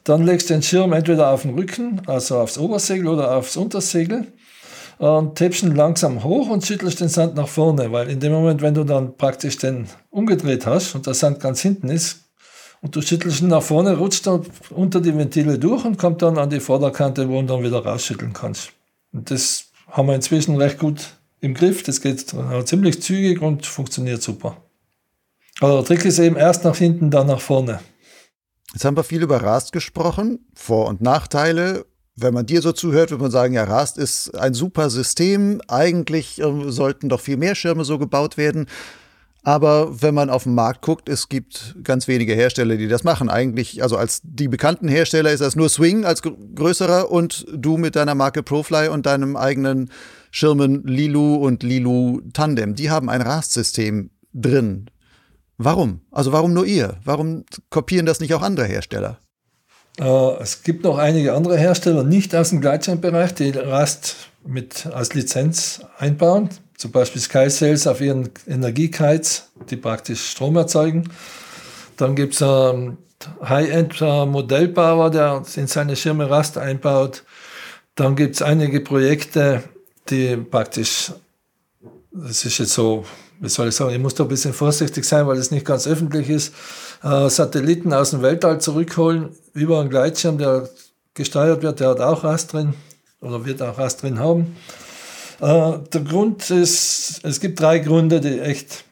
Dann legst du den Schirm entweder auf den Rücken, also aufs Obersegel oder aufs Untersegel und tippst ihn langsam hoch und schüttelst den Sand nach vorne, weil in dem Moment, wenn du dann praktisch den umgedreht hast und der Sand ganz hinten ist, und du schüttelst ihn nach vorne, rutscht er unter die Ventile durch und kommt dann an die Vorderkante, wo du dann wieder rausschütteln kannst. Und das haben wir inzwischen recht gut im Griff. Das geht ziemlich zügig und funktioniert super. Aber der Trick ist eben erst nach hinten, dann nach vorne. Jetzt haben wir viel über Rast gesprochen, Vor- und Nachteile. Wenn man dir so zuhört, würde man sagen, ja, Rast ist ein super System. Eigentlich äh, sollten doch viel mehr Schirme so gebaut werden. Aber wenn man auf den Markt guckt, es gibt ganz wenige Hersteller, die das machen. Eigentlich, also als die bekannten Hersteller ist das nur Swing als größerer und du mit deiner Marke Profly und deinem eigenen Schirmen Lilu und Lilu Tandem. Die haben ein Rastsystem drin. Warum? Also warum nur ihr? Warum kopieren das nicht auch andere Hersteller? Äh, es gibt noch einige andere Hersteller, nicht aus dem Gleitschirmbereich, die Rast mit als Lizenz einbauen zum Beispiel Sky Sales auf ihren Energiekites, die praktisch Strom erzeugen. Dann gibt es einen High-End-Modellbauer, der in seine Schirme Rast einbaut. Dann gibt es einige Projekte, die praktisch, das ist jetzt so, wie soll ich sagen, ich muss da ein bisschen vorsichtig sein, weil es nicht ganz öffentlich ist, äh, Satelliten aus dem Weltall zurückholen über einen Gleitschirm, der gesteuert wird, der hat auch Rast drin oder wird auch Rast drin haben. Äh, der Grund ist, es gibt drei Gründe, die echt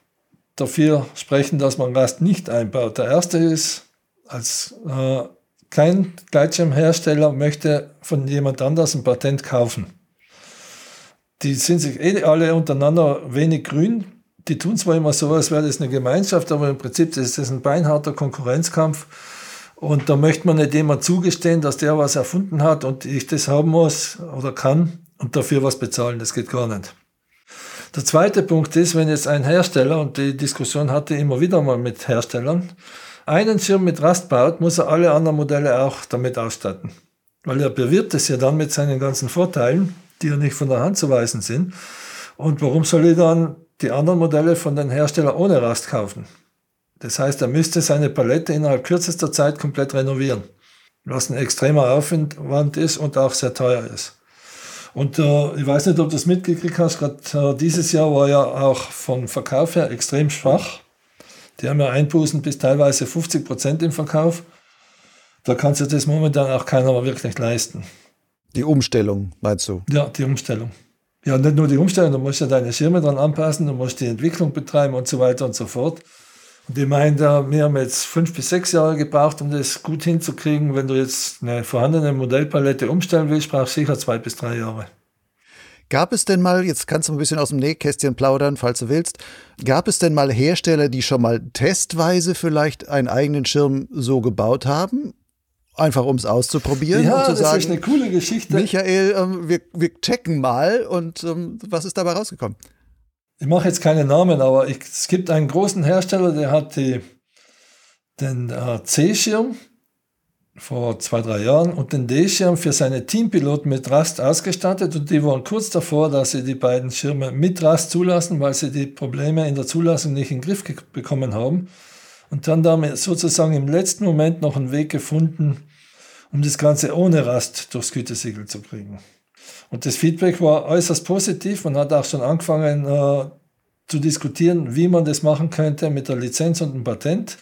dafür sprechen, dass man Rast nicht einbaut. Der erste ist, als äh, kein Gleitschirmhersteller möchte von jemand anders ein Patent kaufen. Die sind sich eh alle untereinander wenig grün. Die tun zwar immer so, als wäre das eine Gemeinschaft, aber im Prinzip ist das ein beinharter Konkurrenzkampf. Und da möchte man nicht jemand zugestehen, dass der was erfunden hat und ich das haben muss oder kann und dafür was bezahlen. Das geht gar nicht. Der zweite Punkt ist, wenn jetzt ein Hersteller, und die Diskussion hatte immer wieder mal mit Herstellern, einen Schirm mit Rast baut, muss er alle anderen Modelle auch damit ausstatten. Weil er bewirbt es ja dann mit seinen ganzen Vorteilen, die ja nicht von der Hand zu weisen sind. Und warum soll ich dann die anderen Modelle von den Herstellern ohne Rast kaufen? Das heißt, er müsste seine Palette innerhalb kürzester Zeit komplett renovieren, was ein extremer Aufwand ist und auch sehr teuer ist. Und äh, ich weiß nicht, ob du das mitgekriegt hast, gerade äh, dieses Jahr war ja auch vom Verkauf her extrem schwach. Die haben ja Einbußen bis teilweise 50 Prozent im Verkauf. Da kann sich das momentan auch keiner wirklich leisten. Die Umstellung, meinst du? Ja, die Umstellung. Ja, nicht nur die Umstellung, du musst ja deine Schirme dran anpassen, du musst die Entwicklung betreiben und so weiter und so fort. Und ich meine, wir haben jetzt fünf bis sechs Jahre gebraucht, um das gut hinzukriegen. Wenn du jetzt eine vorhandene Modellpalette umstellen willst, brauchst du sicher zwei bis drei Jahre. Gab es denn mal, jetzt kannst du ein bisschen aus dem Nähkästchen plaudern, falls du willst, gab es denn mal Hersteller, die schon mal testweise vielleicht einen eigenen Schirm so gebaut haben? Einfach um es auszuprobieren. Ja, um zu das sagen, ist eine coole Geschichte. Michael, ähm, wir, wir checken mal und ähm, was ist dabei rausgekommen? Ich mache jetzt keine Namen, aber ich, es gibt einen großen Hersteller, der hat die, den äh, C-Schirm vor zwei, drei Jahren und den D-Schirm für seine Teampiloten mit Rast ausgestattet und die waren kurz davor, dass sie die beiden Schirme mit Rast zulassen, weil sie die Probleme in der Zulassung nicht in den Griff bekommen haben und dann damit sozusagen im letzten Moment noch einen Weg gefunden, um das Ganze ohne Rast durchs Gütesiegel zu kriegen. Und das Feedback war äußerst positiv. Man hat auch schon angefangen äh, zu diskutieren, wie man das machen könnte mit der Lizenz und dem Patent.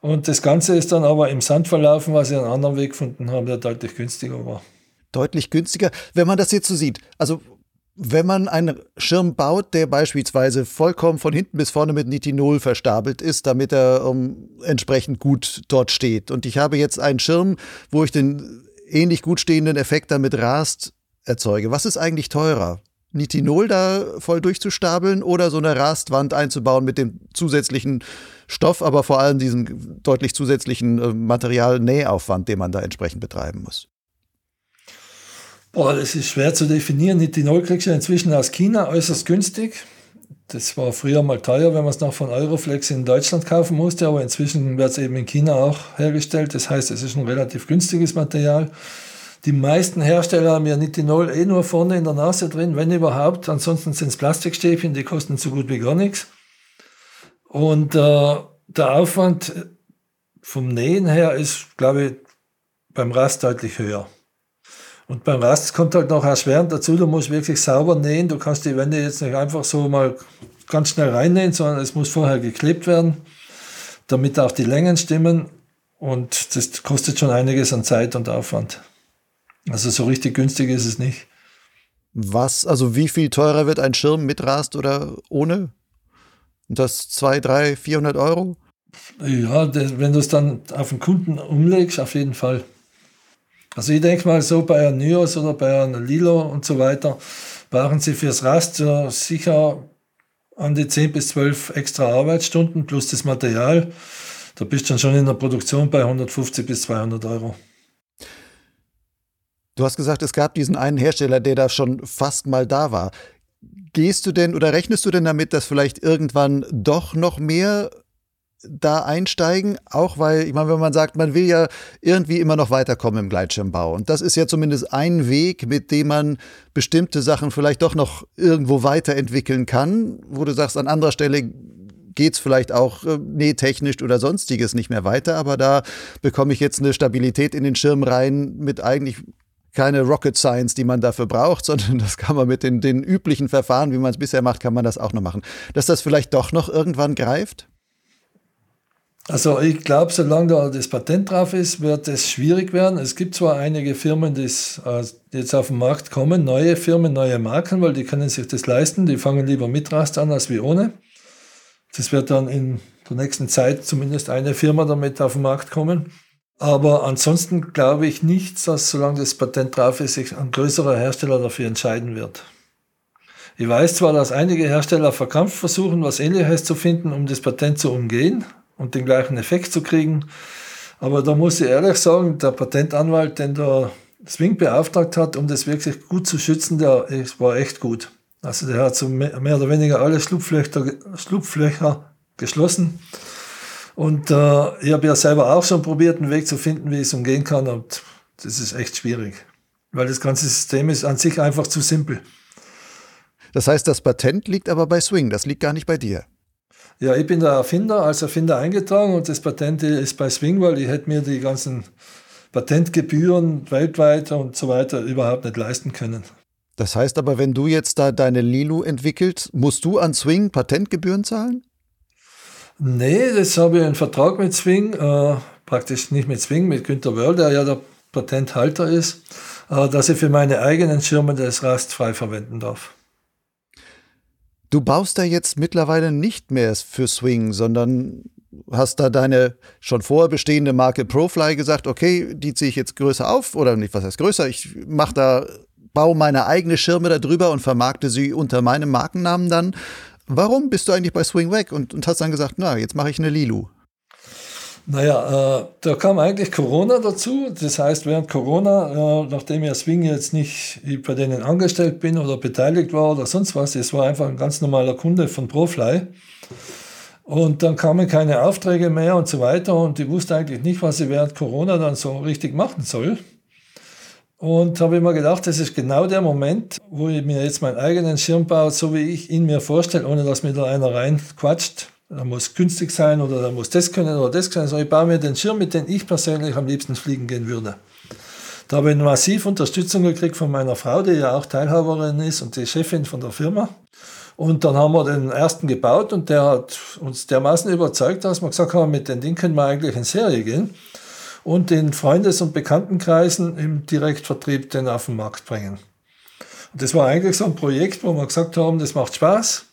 Und das Ganze ist dann aber im Sand verlaufen, weil sie einen anderen Weg gefunden haben, der deutlich günstiger war. Deutlich günstiger, wenn man das jetzt so sieht. Also wenn man einen Schirm baut, der beispielsweise vollkommen von hinten bis vorne mit Nitinol verstapelt ist, damit er um, entsprechend gut dort steht. Und ich habe jetzt einen Schirm, wo ich den ähnlich gut stehenden Effekt damit rast erzeuge. Was ist eigentlich teurer? Nitinol da voll durchzustapeln oder so eine Rastwand einzubauen mit dem zusätzlichen Stoff, aber vor allem diesen deutlich zusätzlichen äh, Material-Nähaufwand, den man da entsprechend betreiben muss? Boah, das ist schwer zu definieren. Nitinol kriegst du inzwischen aus China äußerst günstig. Das war früher mal teuer, wenn man es noch von Euroflex in Deutschland kaufen musste, aber inzwischen wird es eben in China auch hergestellt. Das heißt, es ist ein relativ günstiges Material. Die meisten Hersteller haben ja Nitinol eh nur vorne in der Nase drin, wenn überhaupt. Ansonsten sind es Plastikstäbchen, die kosten so gut wie gar nichts. Und äh, der Aufwand vom Nähen her ist, glaube ich, beim Rast deutlich höher. Und beim Rast kommt halt noch erschwerend dazu, du musst wirklich sauber nähen. Du kannst die Wände jetzt nicht einfach so mal ganz schnell reinnähen, sondern es muss vorher geklebt werden, damit auch die Längen stimmen. Und das kostet schon einiges an Zeit und Aufwand. Also so richtig günstig ist es nicht. Was, also wie viel teurer wird ein Schirm mit Rast oder ohne? Das 2, 3, 400 Euro? Ja, das, wenn du es dann auf den Kunden umlegst, auf jeden Fall. Also ich denke mal so bei einem Nios oder bei einem Lilo und so weiter, brauchen sie fürs Rast sicher an die 10 bis 12 extra Arbeitsstunden plus das Material. Da bist du dann schon in der Produktion bei 150 bis 200 Euro. Du hast gesagt, es gab diesen einen Hersteller, der da schon fast mal da war. Gehst du denn oder rechnest du denn damit, dass vielleicht irgendwann doch noch mehr da einsteigen, auch weil, ich meine, wenn man sagt, man will ja irgendwie immer noch weiterkommen im Gleitschirmbau. Und das ist ja zumindest ein Weg, mit dem man bestimmte Sachen vielleicht doch noch irgendwo weiterentwickeln kann, wo du sagst, an anderer Stelle geht es vielleicht auch äh, nähtechnisch oder sonstiges nicht mehr weiter, aber da bekomme ich jetzt eine Stabilität in den Schirm rein mit eigentlich keine Rocket Science, die man dafür braucht, [laughs] sondern das kann man mit den, den üblichen Verfahren, wie man es bisher macht, kann man das auch noch machen. Dass das vielleicht doch noch irgendwann greift? Also ich glaube, solange da das Patent drauf ist, wird es schwierig werden. Es gibt zwar einige Firmen, die äh, jetzt auf den Markt kommen, neue Firmen, neue Marken, weil die können sich das leisten. Die fangen lieber mit Rast an als wie ohne. Das wird dann in der nächsten Zeit zumindest eine Firma damit auf den Markt kommen. Aber ansonsten glaube ich nicht, dass solange das Patent drauf ist, sich ein größerer Hersteller dafür entscheiden wird. Ich weiß zwar, dass einige Hersteller verkrampft versuchen, was Ähnliches zu finden, um das Patent zu umgehen und den gleichen Effekt zu kriegen. Aber da muss ich ehrlich sagen, der Patentanwalt, den der Swing beauftragt hat, um das wirklich gut zu schützen, der war echt gut. Also der hat so mehr oder weniger alle Schlupflöcher, Schlupflöcher geschlossen. Und äh, ich habe ja selber auch schon probiert, einen Weg zu finden, wie ich es umgehen kann. Und das ist echt schwierig, weil das ganze System ist an sich einfach zu simpel. Das heißt, das Patent liegt aber bei Swing, das liegt gar nicht bei dir. Ja, ich bin der Erfinder, als Erfinder eingetragen und das Patent ist bei Swing, weil ich hätte mir die ganzen Patentgebühren weltweit und so weiter überhaupt nicht leisten können. Das heißt aber, wenn du jetzt da deine Lilu entwickelst, musst du an Swing Patentgebühren zahlen? Nee, das habe ich einen Vertrag mit Swing, äh, praktisch nicht mit Swing, mit Günter Wörl, der ja der Patenthalter ist, äh, dass ich für meine eigenen Schirme das Rast frei verwenden darf. Du baust da jetzt mittlerweile nicht mehr für Swing, sondern hast da deine schon vorher bestehende Marke Profly gesagt, okay, die ziehe ich jetzt größer auf oder nicht, was heißt größer? Ich mache da, baue meine eigene Schirme da drüber und vermarkte sie unter meinem Markennamen dann. Warum bist du eigentlich bei Swing weg und, und hast dann gesagt, na, jetzt mache ich eine Lilu? Naja, äh, da kam eigentlich Corona dazu. Das heißt, während Corona, äh, nachdem ja Swing jetzt nicht bei denen angestellt bin oder beteiligt war oder sonst was, es war einfach ein ganz normaler Kunde von Profly. Und dann kamen keine Aufträge mehr und so weiter und ich wusste eigentlich nicht, was ich während Corona dann so richtig machen soll. Und habe immer gedacht, das ist genau der Moment, wo ich mir jetzt meinen eigenen Schirm baue, so wie ich ihn mir vorstelle, ohne dass mir da einer reinquatscht er muss günstig sein oder er muss das können oder das können. Also ich baue mir den Schirm, mit dem ich persönlich am liebsten fliegen gehen würde. Da habe ich massiv Unterstützung gekriegt von meiner Frau, die ja auch Teilhaberin ist und die Chefin von der Firma. Und dann haben wir den ersten gebaut und der hat uns dermaßen überzeugt, dass wir gesagt haben, mit dem Ding können wir eigentlich in Serie gehen und den Freundes- und Bekanntenkreisen im Direktvertrieb den auf den Markt bringen. Und das war eigentlich so ein Projekt, wo wir gesagt haben, das macht Spaß.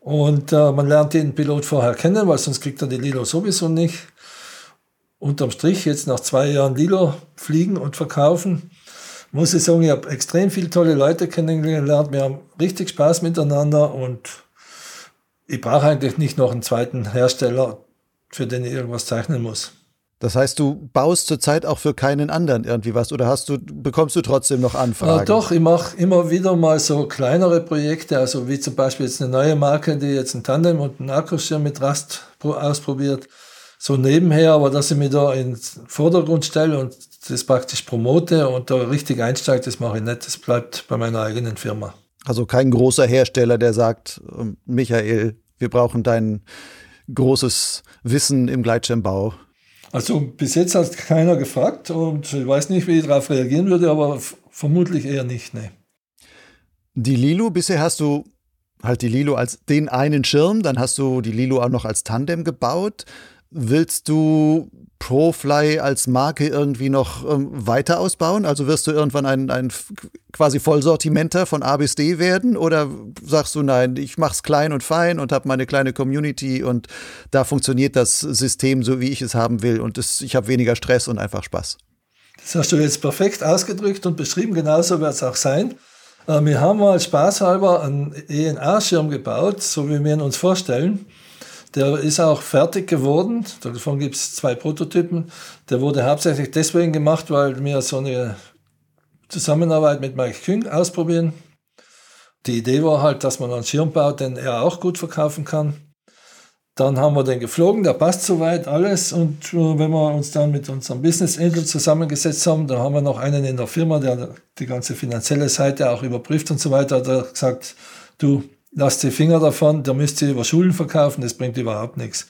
Und äh, man lernt den Pilot vorher kennen, weil sonst kriegt er die Lilo sowieso nicht. Unterm Strich, jetzt nach zwei Jahren Lilo fliegen und verkaufen, muss ich sagen, ich habe extrem viele tolle Leute kennengelernt. Wir haben richtig Spaß miteinander und ich brauche eigentlich nicht noch einen zweiten Hersteller, für den ich irgendwas zeichnen muss. Das heißt, du baust zurzeit auch für keinen anderen irgendwie was oder hast du, bekommst du trotzdem noch Anfragen? Ja, doch, ich mache immer wieder mal so kleinere Projekte, also wie zum Beispiel jetzt eine neue Marke, die jetzt ein Tandem und einen Akkuschirm mit Rast ausprobiert. So nebenher, aber dass ich mich da in den Vordergrund stelle und das praktisch promote und da richtig einsteige, das mache ich nicht. Das bleibt bei meiner eigenen Firma. Also kein großer Hersteller, der sagt, ähm, Michael, wir brauchen dein großes Wissen im Gleitschirmbau. Also bis jetzt hat keiner gefragt und ich weiß nicht, wie ich darauf reagieren würde, aber vermutlich eher nicht, nee. Die Lilo, bisher hast du halt die Lilo als den einen Schirm, dann hast du die Lilo auch noch als Tandem gebaut. Willst du Profly als Marke irgendwie noch ähm, weiter ausbauen? Also wirst du irgendwann ein, ein quasi Vollsortimenter von A bis D werden? Oder sagst du, nein, ich mach's klein und fein und habe meine kleine Community und da funktioniert das System so, wie ich es haben will und das, ich habe weniger Stress und einfach Spaß? Das hast du jetzt perfekt ausgedrückt und beschrieben, genauso wird es auch sein. Äh, wir haben mal spaßhalber einen ENA-Schirm gebaut, so wie wir ihn uns vorstellen. Der ist auch fertig geworden. Davon gibt es zwei Prototypen. Der wurde hauptsächlich deswegen gemacht, weil wir so eine Zusammenarbeit mit Mike Küng ausprobieren. Die Idee war halt, dass man einen Schirm baut, den er auch gut verkaufen kann. Dann haben wir den geflogen, der passt soweit alles. Und äh, wenn wir uns dann mit unserem Business Angel zusammengesetzt haben, da haben wir noch einen in der Firma, der die ganze finanzielle Seite auch überprüft und so weiter, hat er gesagt, du, lasst die Finger davon, da müsst ihr über Schulen verkaufen, das bringt überhaupt nichts.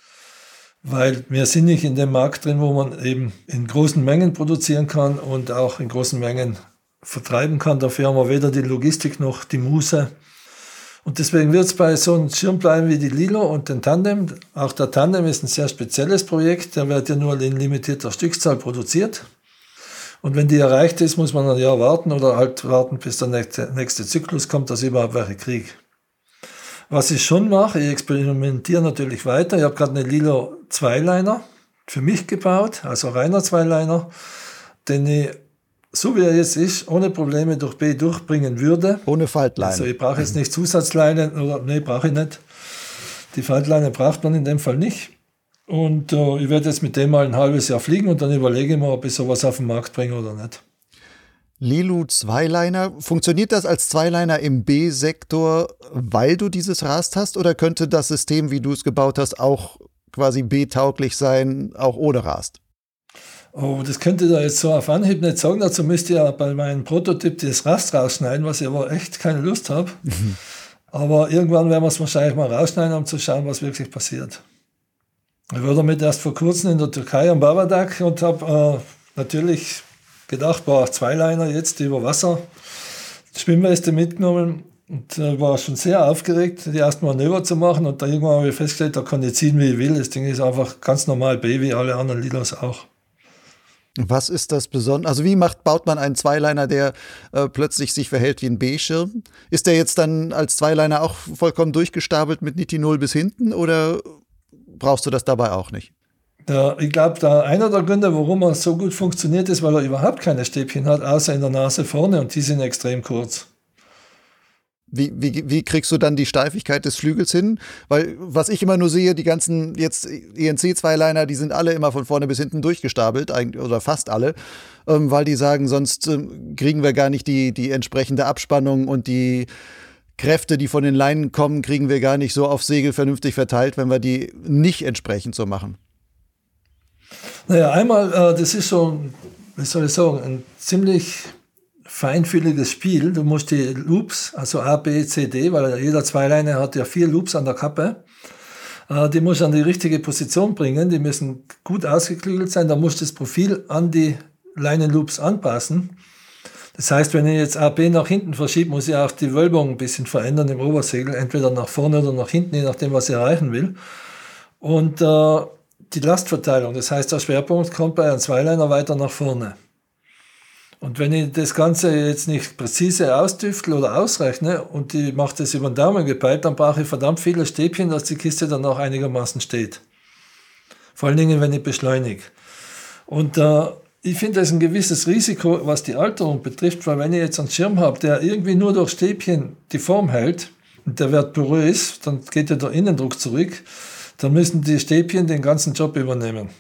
Weil wir sind nicht in dem Markt drin, wo man eben in großen Mengen produzieren kann und auch in großen Mengen vertreiben kann. Dafür haben wir weder die Logistik noch die Muße. Und deswegen wird es bei so einem Schirm bleiben wie die Lilo und den Tandem. Auch der Tandem ist ein sehr spezielles Projekt. Der wird ja nur in limitierter Stückzahl produziert. Und wenn die erreicht ist, muss man ein Jahr warten oder halt warten, bis der nächste, nächste Zyklus kommt, dass überhaupt welche kriege. Was ich schon mache, ich experimentiere natürlich weiter. Ich habe gerade eine Lilo Zweiliner für mich gebaut, also reiner Zweiliner, den ich, so wie er jetzt ist, ohne Probleme durch B durchbringen würde. Ohne Faltleine. Also ich brauche jetzt nicht Zusatzleinen oder nee, brauche ich nicht. Die Faltleine braucht man in dem Fall nicht. Und äh, ich werde jetzt mit dem mal ein halbes Jahr fliegen und dann überlege ich mir, ob ich sowas auf den Markt bringe oder nicht. Lilu Zweiliner, funktioniert das als Zweiliner im B-Sektor, weil du dieses Rast hast oder könnte das System, wie du es gebaut hast, auch quasi B-tauglich sein, auch ohne Rast? Oh, das könnte ich da jetzt so auf Anhieb nicht sagen. Dazu müsste ich ja bei meinem Prototyp das Rast rausschneiden, was ich aber echt keine Lust habe. Mhm. Aber irgendwann werden wir es wahrscheinlich mal rausschneiden, um zu schauen, was wirklich passiert. Ich war damit erst vor kurzem in der Türkei am Babadak und habe äh, natürlich gedacht, boah, Zweiliner jetzt über Wasser, Schwimmweste mitgenommen und äh, war schon sehr aufgeregt, die ersten Manöver zu machen und da irgendwann habe ich festgestellt, da kann ich ziehen, wie ich will. Das Ding ist einfach ganz normal B, wie alle anderen Lilos auch. Was ist das Besondere? Also wie macht, baut man einen Zweiliner, der äh, plötzlich sich verhält wie ein B-Schirm? Ist der jetzt dann als Zweiliner auch vollkommen durchgestapelt mit Nitinol bis hinten oder brauchst du das dabei auch nicht? Der, ich glaube, einer der Gründe, warum er so gut funktioniert, ist, weil er überhaupt keine Stäbchen hat, außer in der Nase vorne und die sind extrem kurz. Wie, wie, wie kriegst du dann die Steifigkeit des Flügels hin? Weil was ich immer nur sehe, die ganzen jetzt ENC-Zweiliner, die sind alle immer von vorne bis hinten durchgestapelt, oder fast alle, ähm, weil die sagen, sonst ähm, kriegen wir gar nicht die, die entsprechende Abspannung und die Kräfte, die von den Leinen kommen, kriegen wir gar nicht so auf Segel vernünftig verteilt, wenn wir die nicht entsprechend so machen. Naja, einmal, äh, das ist so, wie soll ich sagen, ein ziemlich feinfühliges Spiel. Du musst die Loops, also A, B, C, D, weil jeder Zweileine hat ja vier Loops an der Kappe. Äh, die musst du an die richtige Position bringen. Die müssen gut ausgeklügelt sein. Da musst du das Profil an die Leinenloops anpassen. Das heißt, wenn ich jetzt AB nach hinten verschiebe, muss ich auch die Wölbung ein bisschen verändern im Obersegel, entweder nach vorne oder nach hinten, je nachdem, was ich erreichen will. Und äh, die Lastverteilung, das heißt, der Schwerpunkt kommt bei einem Zweiliner weiter nach vorne. Und wenn ich das Ganze jetzt nicht präzise ausdüftel oder ausrechne und ich mache das über den Daumen gepeilt, dann brauche ich verdammt viele Stäbchen, dass die Kiste dann auch einigermaßen steht. Vor allen Dingen, wenn ich beschleunige. Und äh, ich finde das ein gewisses Risiko, was die Alterung betrifft, weil wenn ich jetzt einen Schirm habe, der irgendwie nur durch Stäbchen die Form hält und der Wert porös, dann geht ja der Innendruck zurück, dann müssen die Stäbchen den ganzen Job übernehmen.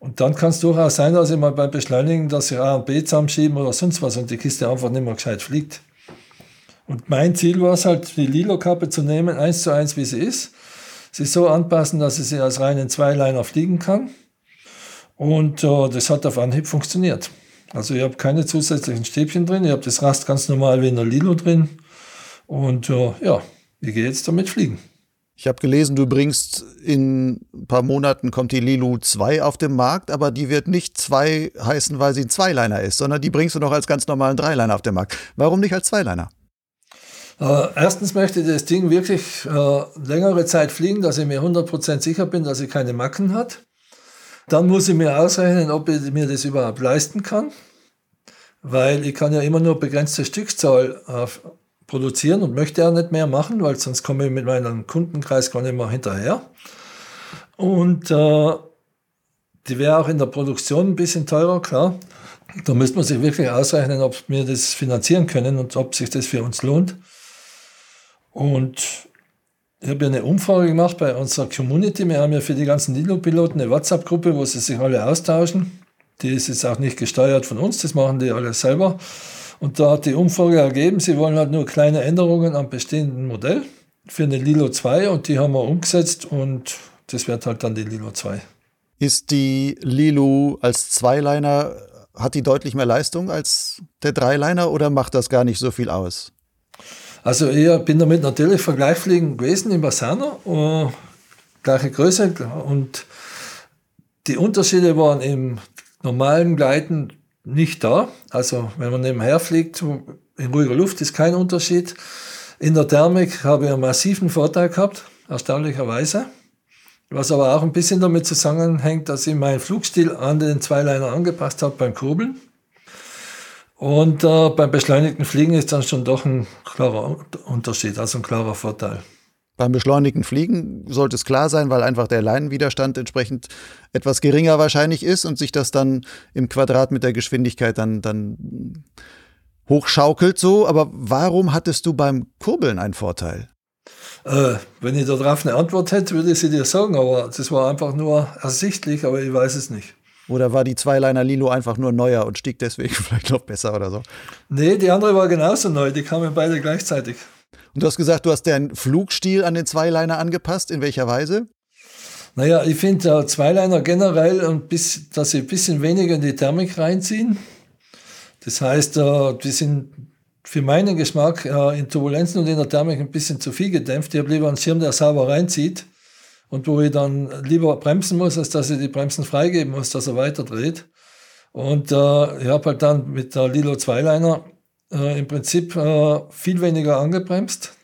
Und dann kann es durchaus sein, dass ich mal beim Beschleunigen, dass ich A und B zusammenschieben oder sonst was und die Kiste einfach nicht mehr gescheit fliegt. Und mein Ziel war es halt, die Lilo-Kappe zu nehmen, eins zu eins, wie sie ist, sie so anpassen, dass ich sie als reinen Zweiliner fliegen kann. Und äh, das hat auf Anhieb funktioniert. Also ich habe keine zusätzlichen Stäbchen drin, ich habe das Rast ganz normal wie in der Lilo drin. Und äh, ja, ich gehe jetzt damit fliegen. Ich habe gelesen, du bringst in ein paar Monaten kommt die Lilu 2 auf den Markt, aber die wird nicht 2 heißen, weil sie ein Zweiliner ist, sondern die bringst du noch als ganz normalen Dreiliner auf den Markt. Warum nicht als Zweiliner? Äh, erstens möchte das Ding wirklich äh, längere Zeit fliegen, dass ich mir 100% sicher bin, dass ich keine Macken hat. Dann muss ich mir ausrechnen, ob ich mir das überhaupt leisten kann, weil ich kann ja immer nur begrenzte Stückzahl äh, produzieren und möchte ja nicht mehr machen, weil sonst komme ich mit meinem Kundenkreis gar nicht mehr hinterher. Und äh, die wäre auch in der Produktion ein bisschen teurer, klar. Da müsste man sich wirklich ausrechnen, ob wir das finanzieren können und ob sich das für uns lohnt. Und ich habe ja eine Umfrage gemacht bei unserer Community. Wir haben ja für die ganzen Lilo-Piloten eine WhatsApp-Gruppe, wo sie sich alle austauschen. Die ist jetzt auch nicht gesteuert von uns, das machen die alle selber. Und da hat die Umfrage ergeben, sie wollen halt nur kleine Änderungen am bestehenden Modell für eine Lilo 2 und die haben wir umgesetzt und das wird halt dann die Lilo 2. Ist die Lilo als Zweiliner, hat die deutlich mehr Leistung als der Dreiliner oder macht das gar nicht so viel aus? Also ich bin damit natürlich vergleichsfliegen gewesen im Bassano, uh, gleiche Größe und die Unterschiede waren im normalen Gleiten nicht da. Also wenn man nebenher fliegt, in ruhiger Luft ist kein Unterschied. In der Thermik habe ich einen massiven Vorteil gehabt, erstaunlicherweise. Was aber auch ein bisschen damit zusammenhängt, dass ich meinen Flugstil an den Zweiliner angepasst habe beim Kurbeln. Und äh, beim beschleunigten Fliegen ist dann schon doch ein klarer Unterschied, also ein klarer Vorteil. Beim beschleunigten Fliegen sollte es klar sein, weil einfach der Leinenwiderstand entsprechend etwas geringer wahrscheinlich ist und sich das dann im Quadrat mit der Geschwindigkeit dann, dann hochschaukelt so. Aber warum hattest du beim Kurbeln einen Vorteil? Äh, wenn ich darauf eine Antwort hätte, würde ich sie dir sagen, aber das war einfach nur ersichtlich, aber ich weiß es nicht. Oder war die Zweiliner Lilo einfach nur neuer und stieg deswegen [laughs] vielleicht noch besser oder so? Nee, die andere war genauso neu, die kamen beide gleichzeitig. Und du hast gesagt, du hast deinen Flugstil an den Zweiliner angepasst. In welcher Weise? Naja, ich finde äh, Zweiliner generell, bisschen, dass sie ein bisschen weniger in die Thermik reinziehen. Das heißt, äh, die sind für meinen Geschmack äh, in Turbulenzen und in der Thermik ein bisschen zu viel gedämpft. Ich habe lieber einen Schirm, der sauber reinzieht und wo ich dann lieber bremsen muss, als dass ich die Bremsen freigeben muss, dass er weiter dreht. Und äh, ich habe halt dann mit der Lilo Zweiliner äh, im Prinzip äh, viel weniger angebremst,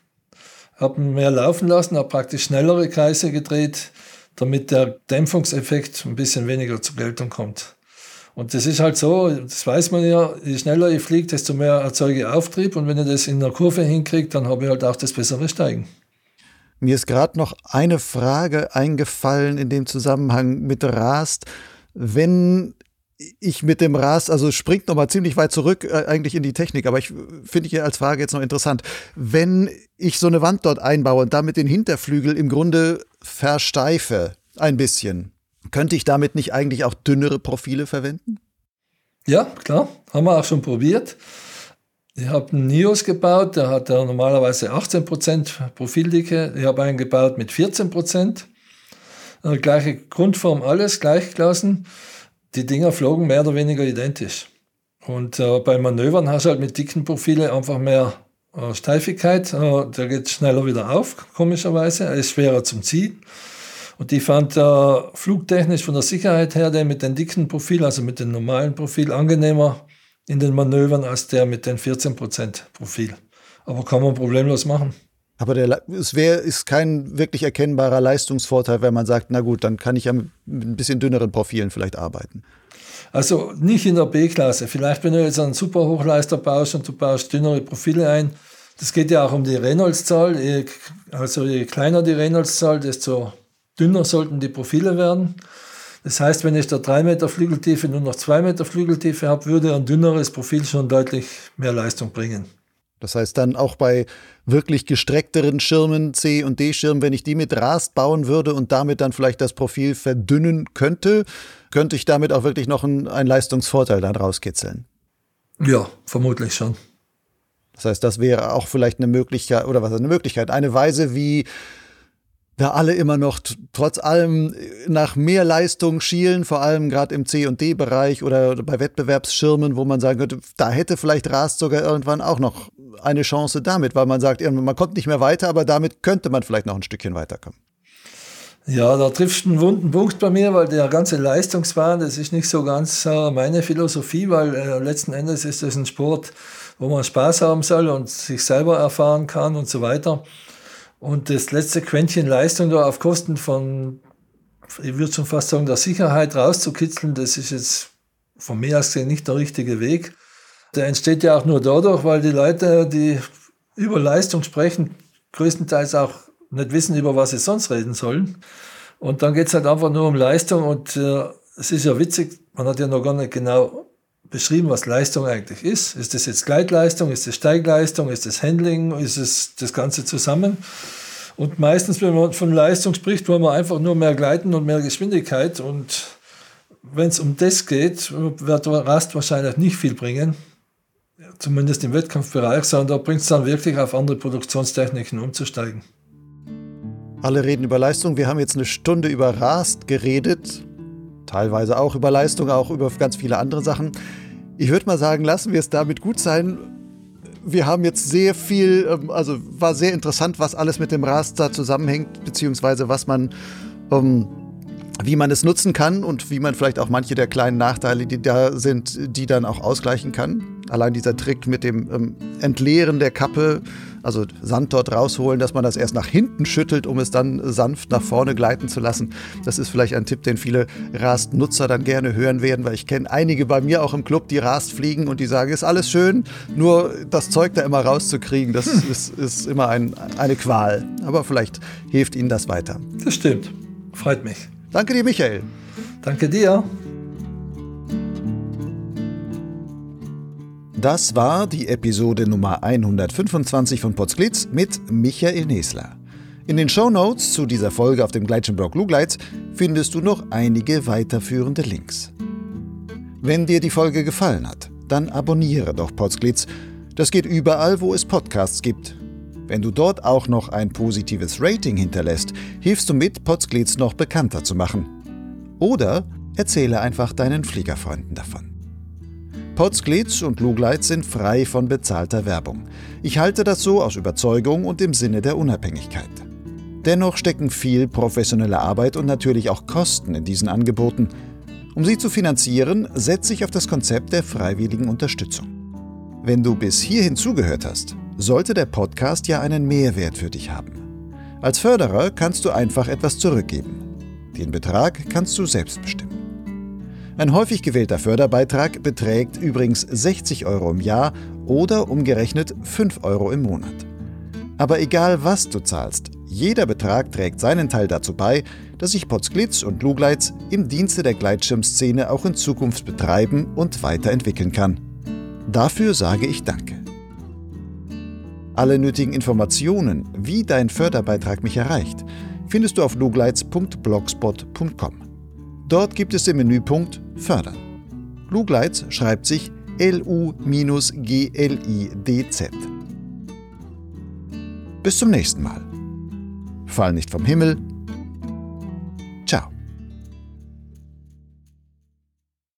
habe mehr laufen lassen, habe praktisch schnellere Kreise gedreht, damit der Dämpfungseffekt ein bisschen weniger zur Geltung kommt. Und das ist halt so, das weiß man ja, je schneller ich fliege, desto mehr erzeuge ich Auftrieb und wenn ich das in der Kurve hinkriege, dann habe ich halt auch das bessere Steigen. Mir ist gerade noch eine Frage eingefallen in dem Zusammenhang mit Rast. Wenn ich mit dem Rast, also springt noch mal ziemlich weit zurück äh, eigentlich in die Technik, aber ich finde ich als Frage jetzt noch interessant. Wenn ich so eine Wand dort einbaue und damit den Hinterflügel im Grunde versteife, ein bisschen, könnte ich damit nicht eigentlich auch dünnere Profile verwenden? Ja, klar, haben wir auch schon probiert. Ich habe einen NIOS gebaut, der hat ja normalerweise 18% Profildicke. Ich habe einen gebaut mit 14%. Äh, gleiche Grundform, alles gleich gelassen die Dinger flogen mehr oder weniger identisch. Und äh, bei Manövern hast du halt mit dicken Profilen einfach mehr äh, Steifigkeit. Äh, der geht schneller wieder auf, komischerweise. Er ist schwerer zum Ziehen. Und ich fand äh, flugtechnisch von der Sicherheit her den mit den dicken Profil, also mit dem normalen Profil, angenehmer in den Manövern als der mit den 14% Profil. Aber kann man problemlos machen. Aber der, es wär, ist kein wirklich erkennbarer Leistungsvorteil, wenn man sagt, na gut, dann kann ich ja mit ein bisschen dünneren Profilen vielleicht arbeiten. Also nicht in der B-Klasse. Vielleicht, wenn du jetzt einen Superhochleister baust und du baust dünnere Profile ein, das geht ja auch um die Reynolds-Zahl. Also je kleiner die Reynolds-Zahl, desto dünner sollten die Profile werden. Das heißt, wenn ich da drei Meter Flügeltiefe nur noch zwei Meter Flügeltiefe habe, würde ein dünneres Profil schon deutlich mehr Leistung bringen. Das heißt dann auch bei wirklich gestreckteren Schirmen, C- und D-Schirmen, wenn ich die mit Rast bauen würde und damit dann vielleicht das Profil verdünnen könnte, könnte ich damit auch wirklich noch einen, einen Leistungsvorteil dann rauskitzeln. Ja, vermutlich schon. Das heißt, das wäre auch vielleicht eine Möglichkeit, oder was eine Möglichkeit, eine Weise, wie da alle immer noch trotz allem nach mehr Leistung schielen, vor allem gerade im C- und D-Bereich oder bei Wettbewerbsschirmen, wo man sagen könnte, da hätte vielleicht Rast sogar irgendwann auch noch eine Chance damit, weil man sagt, man kommt nicht mehr weiter, aber damit könnte man vielleicht noch ein Stückchen weiterkommen. Ja, da triffst du einen wunden Punkt bei mir, weil der ganze Leistungswahn, das ist nicht so ganz äh, meine Philosophie, weil äh, letzten Endes ist das ein Sport, wo man Spaß haben soll und sich selber erfahren kann und so weiter. Und das letzte Quäntchen Leistung da auf Kosten von, ich würde schon fast sagen, der Sicherheit rauszukitzeln, das ist jetzt von mir aus gesehen nicht der richtige Weg. Der entsteht ja auch nur dadurch, weil die Leute, die über Leistung sprechen, größtenteils auch nicht wissen, über was sie sonst reden sollen. Und dann geht es halt einfach nur um Leistung und äh, es ist ja witzig, man hat ja noch gar nicht genau beschrieben, was Leistung eigentlich ist. Ist das jetzt Gleitleistung, ist das Steigleistung, ist das Handling, ist es das Ganze zusammen? Und meistens, wenn man von Leistung spricht, wollen wir einfach nur mehr Gleiten und mehr Geschwindigkeit. Und wenn es um das geht, wird Rast wahrscheinlich nicht viel bringen. Zumindest im Wettkampfbereich, sondern da bringt es dann wirklich auf andere Produktionstechniken umzusteigen. Alle reden über Leistung. Wir haben jetzt eine Stunde über Rast geredet. Teilweise auch über Leistung, auch über ganz viele andere Sachen. Ich würde mal sagen, lassen wir es damit gut sein wir haben jetzt sehr viel, ähm, also war sehr interessant, was alles mit dem Raster zusammenhängt, beziehungsweise was man, ähm, wie man es nutzen kann und wie man vielleicht auch manche der kleinen Nachteile, die da sind, die dann auch ausgleichen kann. Allein dieser Trick mit dem ähm, Entleeren der Kappe also Sand dort rausholen, dass man das erst nach hinten schüttelt, um es dann sanft nach vorne gleiten zu lassen. Das ist vielleicht ein Tipp, den viele Rast-Nutzer dann gerne hören werden, weil ich kenne einige bei mir auch im Club, die Rast fliegen und die sagen, ist alles schön, nur das Zeug da immer rauszukriegen, das hm. [laughs] ist, ist, immer ein, eine Qual. Aber vielleicht hilft Ihnen das weiter. Das stimmt. Freut mich. Danke dir, Michael. Danke dir. Das war die Episode Nummer 125 von Potsglitz mit Michael Nesler. In den Show Notes zu dieser Folge auf dem Gleitschenblog Lugleitz findest du noch einige weiterführende Links. Wenn dir die Folge gefallen hat, dann abonniere doch Potsglitz. Das geht überall, wo es Podcasts gibt. Wenn du dort auch noch ein positives Rating hinterlässt, hilfst du mit, Potsglitz noch bekannter zu machen. Oder erzähle einfach deinen Fliegerfreunden davon. Potsglitz und Lugleitz sind frei von bezahlter Werbung. Ich halte das so aus Überzeugung und im Sinne der Unabhängigkeit. Dennoch stecken viel professionelle Arbeit und natürlich auch Kosten in diesen Angeboten. Um sie zu finanzieren, setze ich auf das Konzept der freiwilligen Unterstützung. Wenn du bis hierhin zugehört hast, sollte der Podcast ja einen Mehrwert für dich haben. Als Förderer kannst du einfach etwas zurückgeben. Den Betrag kannst du selbst bestimmen. Ein häufig gewählter Förderbeitrag beträgt übrigens 60 Euro im Jahr oder umgerechnet 5 Euro im Monat. Aber egal was du zahlst, jeder Betrag trägt seinen Teil dazu bei, dass sich Potsglitz und Lugleitz im Dienste der Gleitschirmszene auch in Zukunft betreiben und weiterentwickeln kann. Dafür sage ich Danke. Alle nötigen Informationen, wie dein Förderbeitrag mich erreicht, findest du auf lugleitz.blogspot.com. Dort gibt es den Menüpunkt Fördern. Lugleitz schreibt sich L-U-G-L-I-D-Z. Bis zum nächsten Mal. Fall nicht vom Himmel,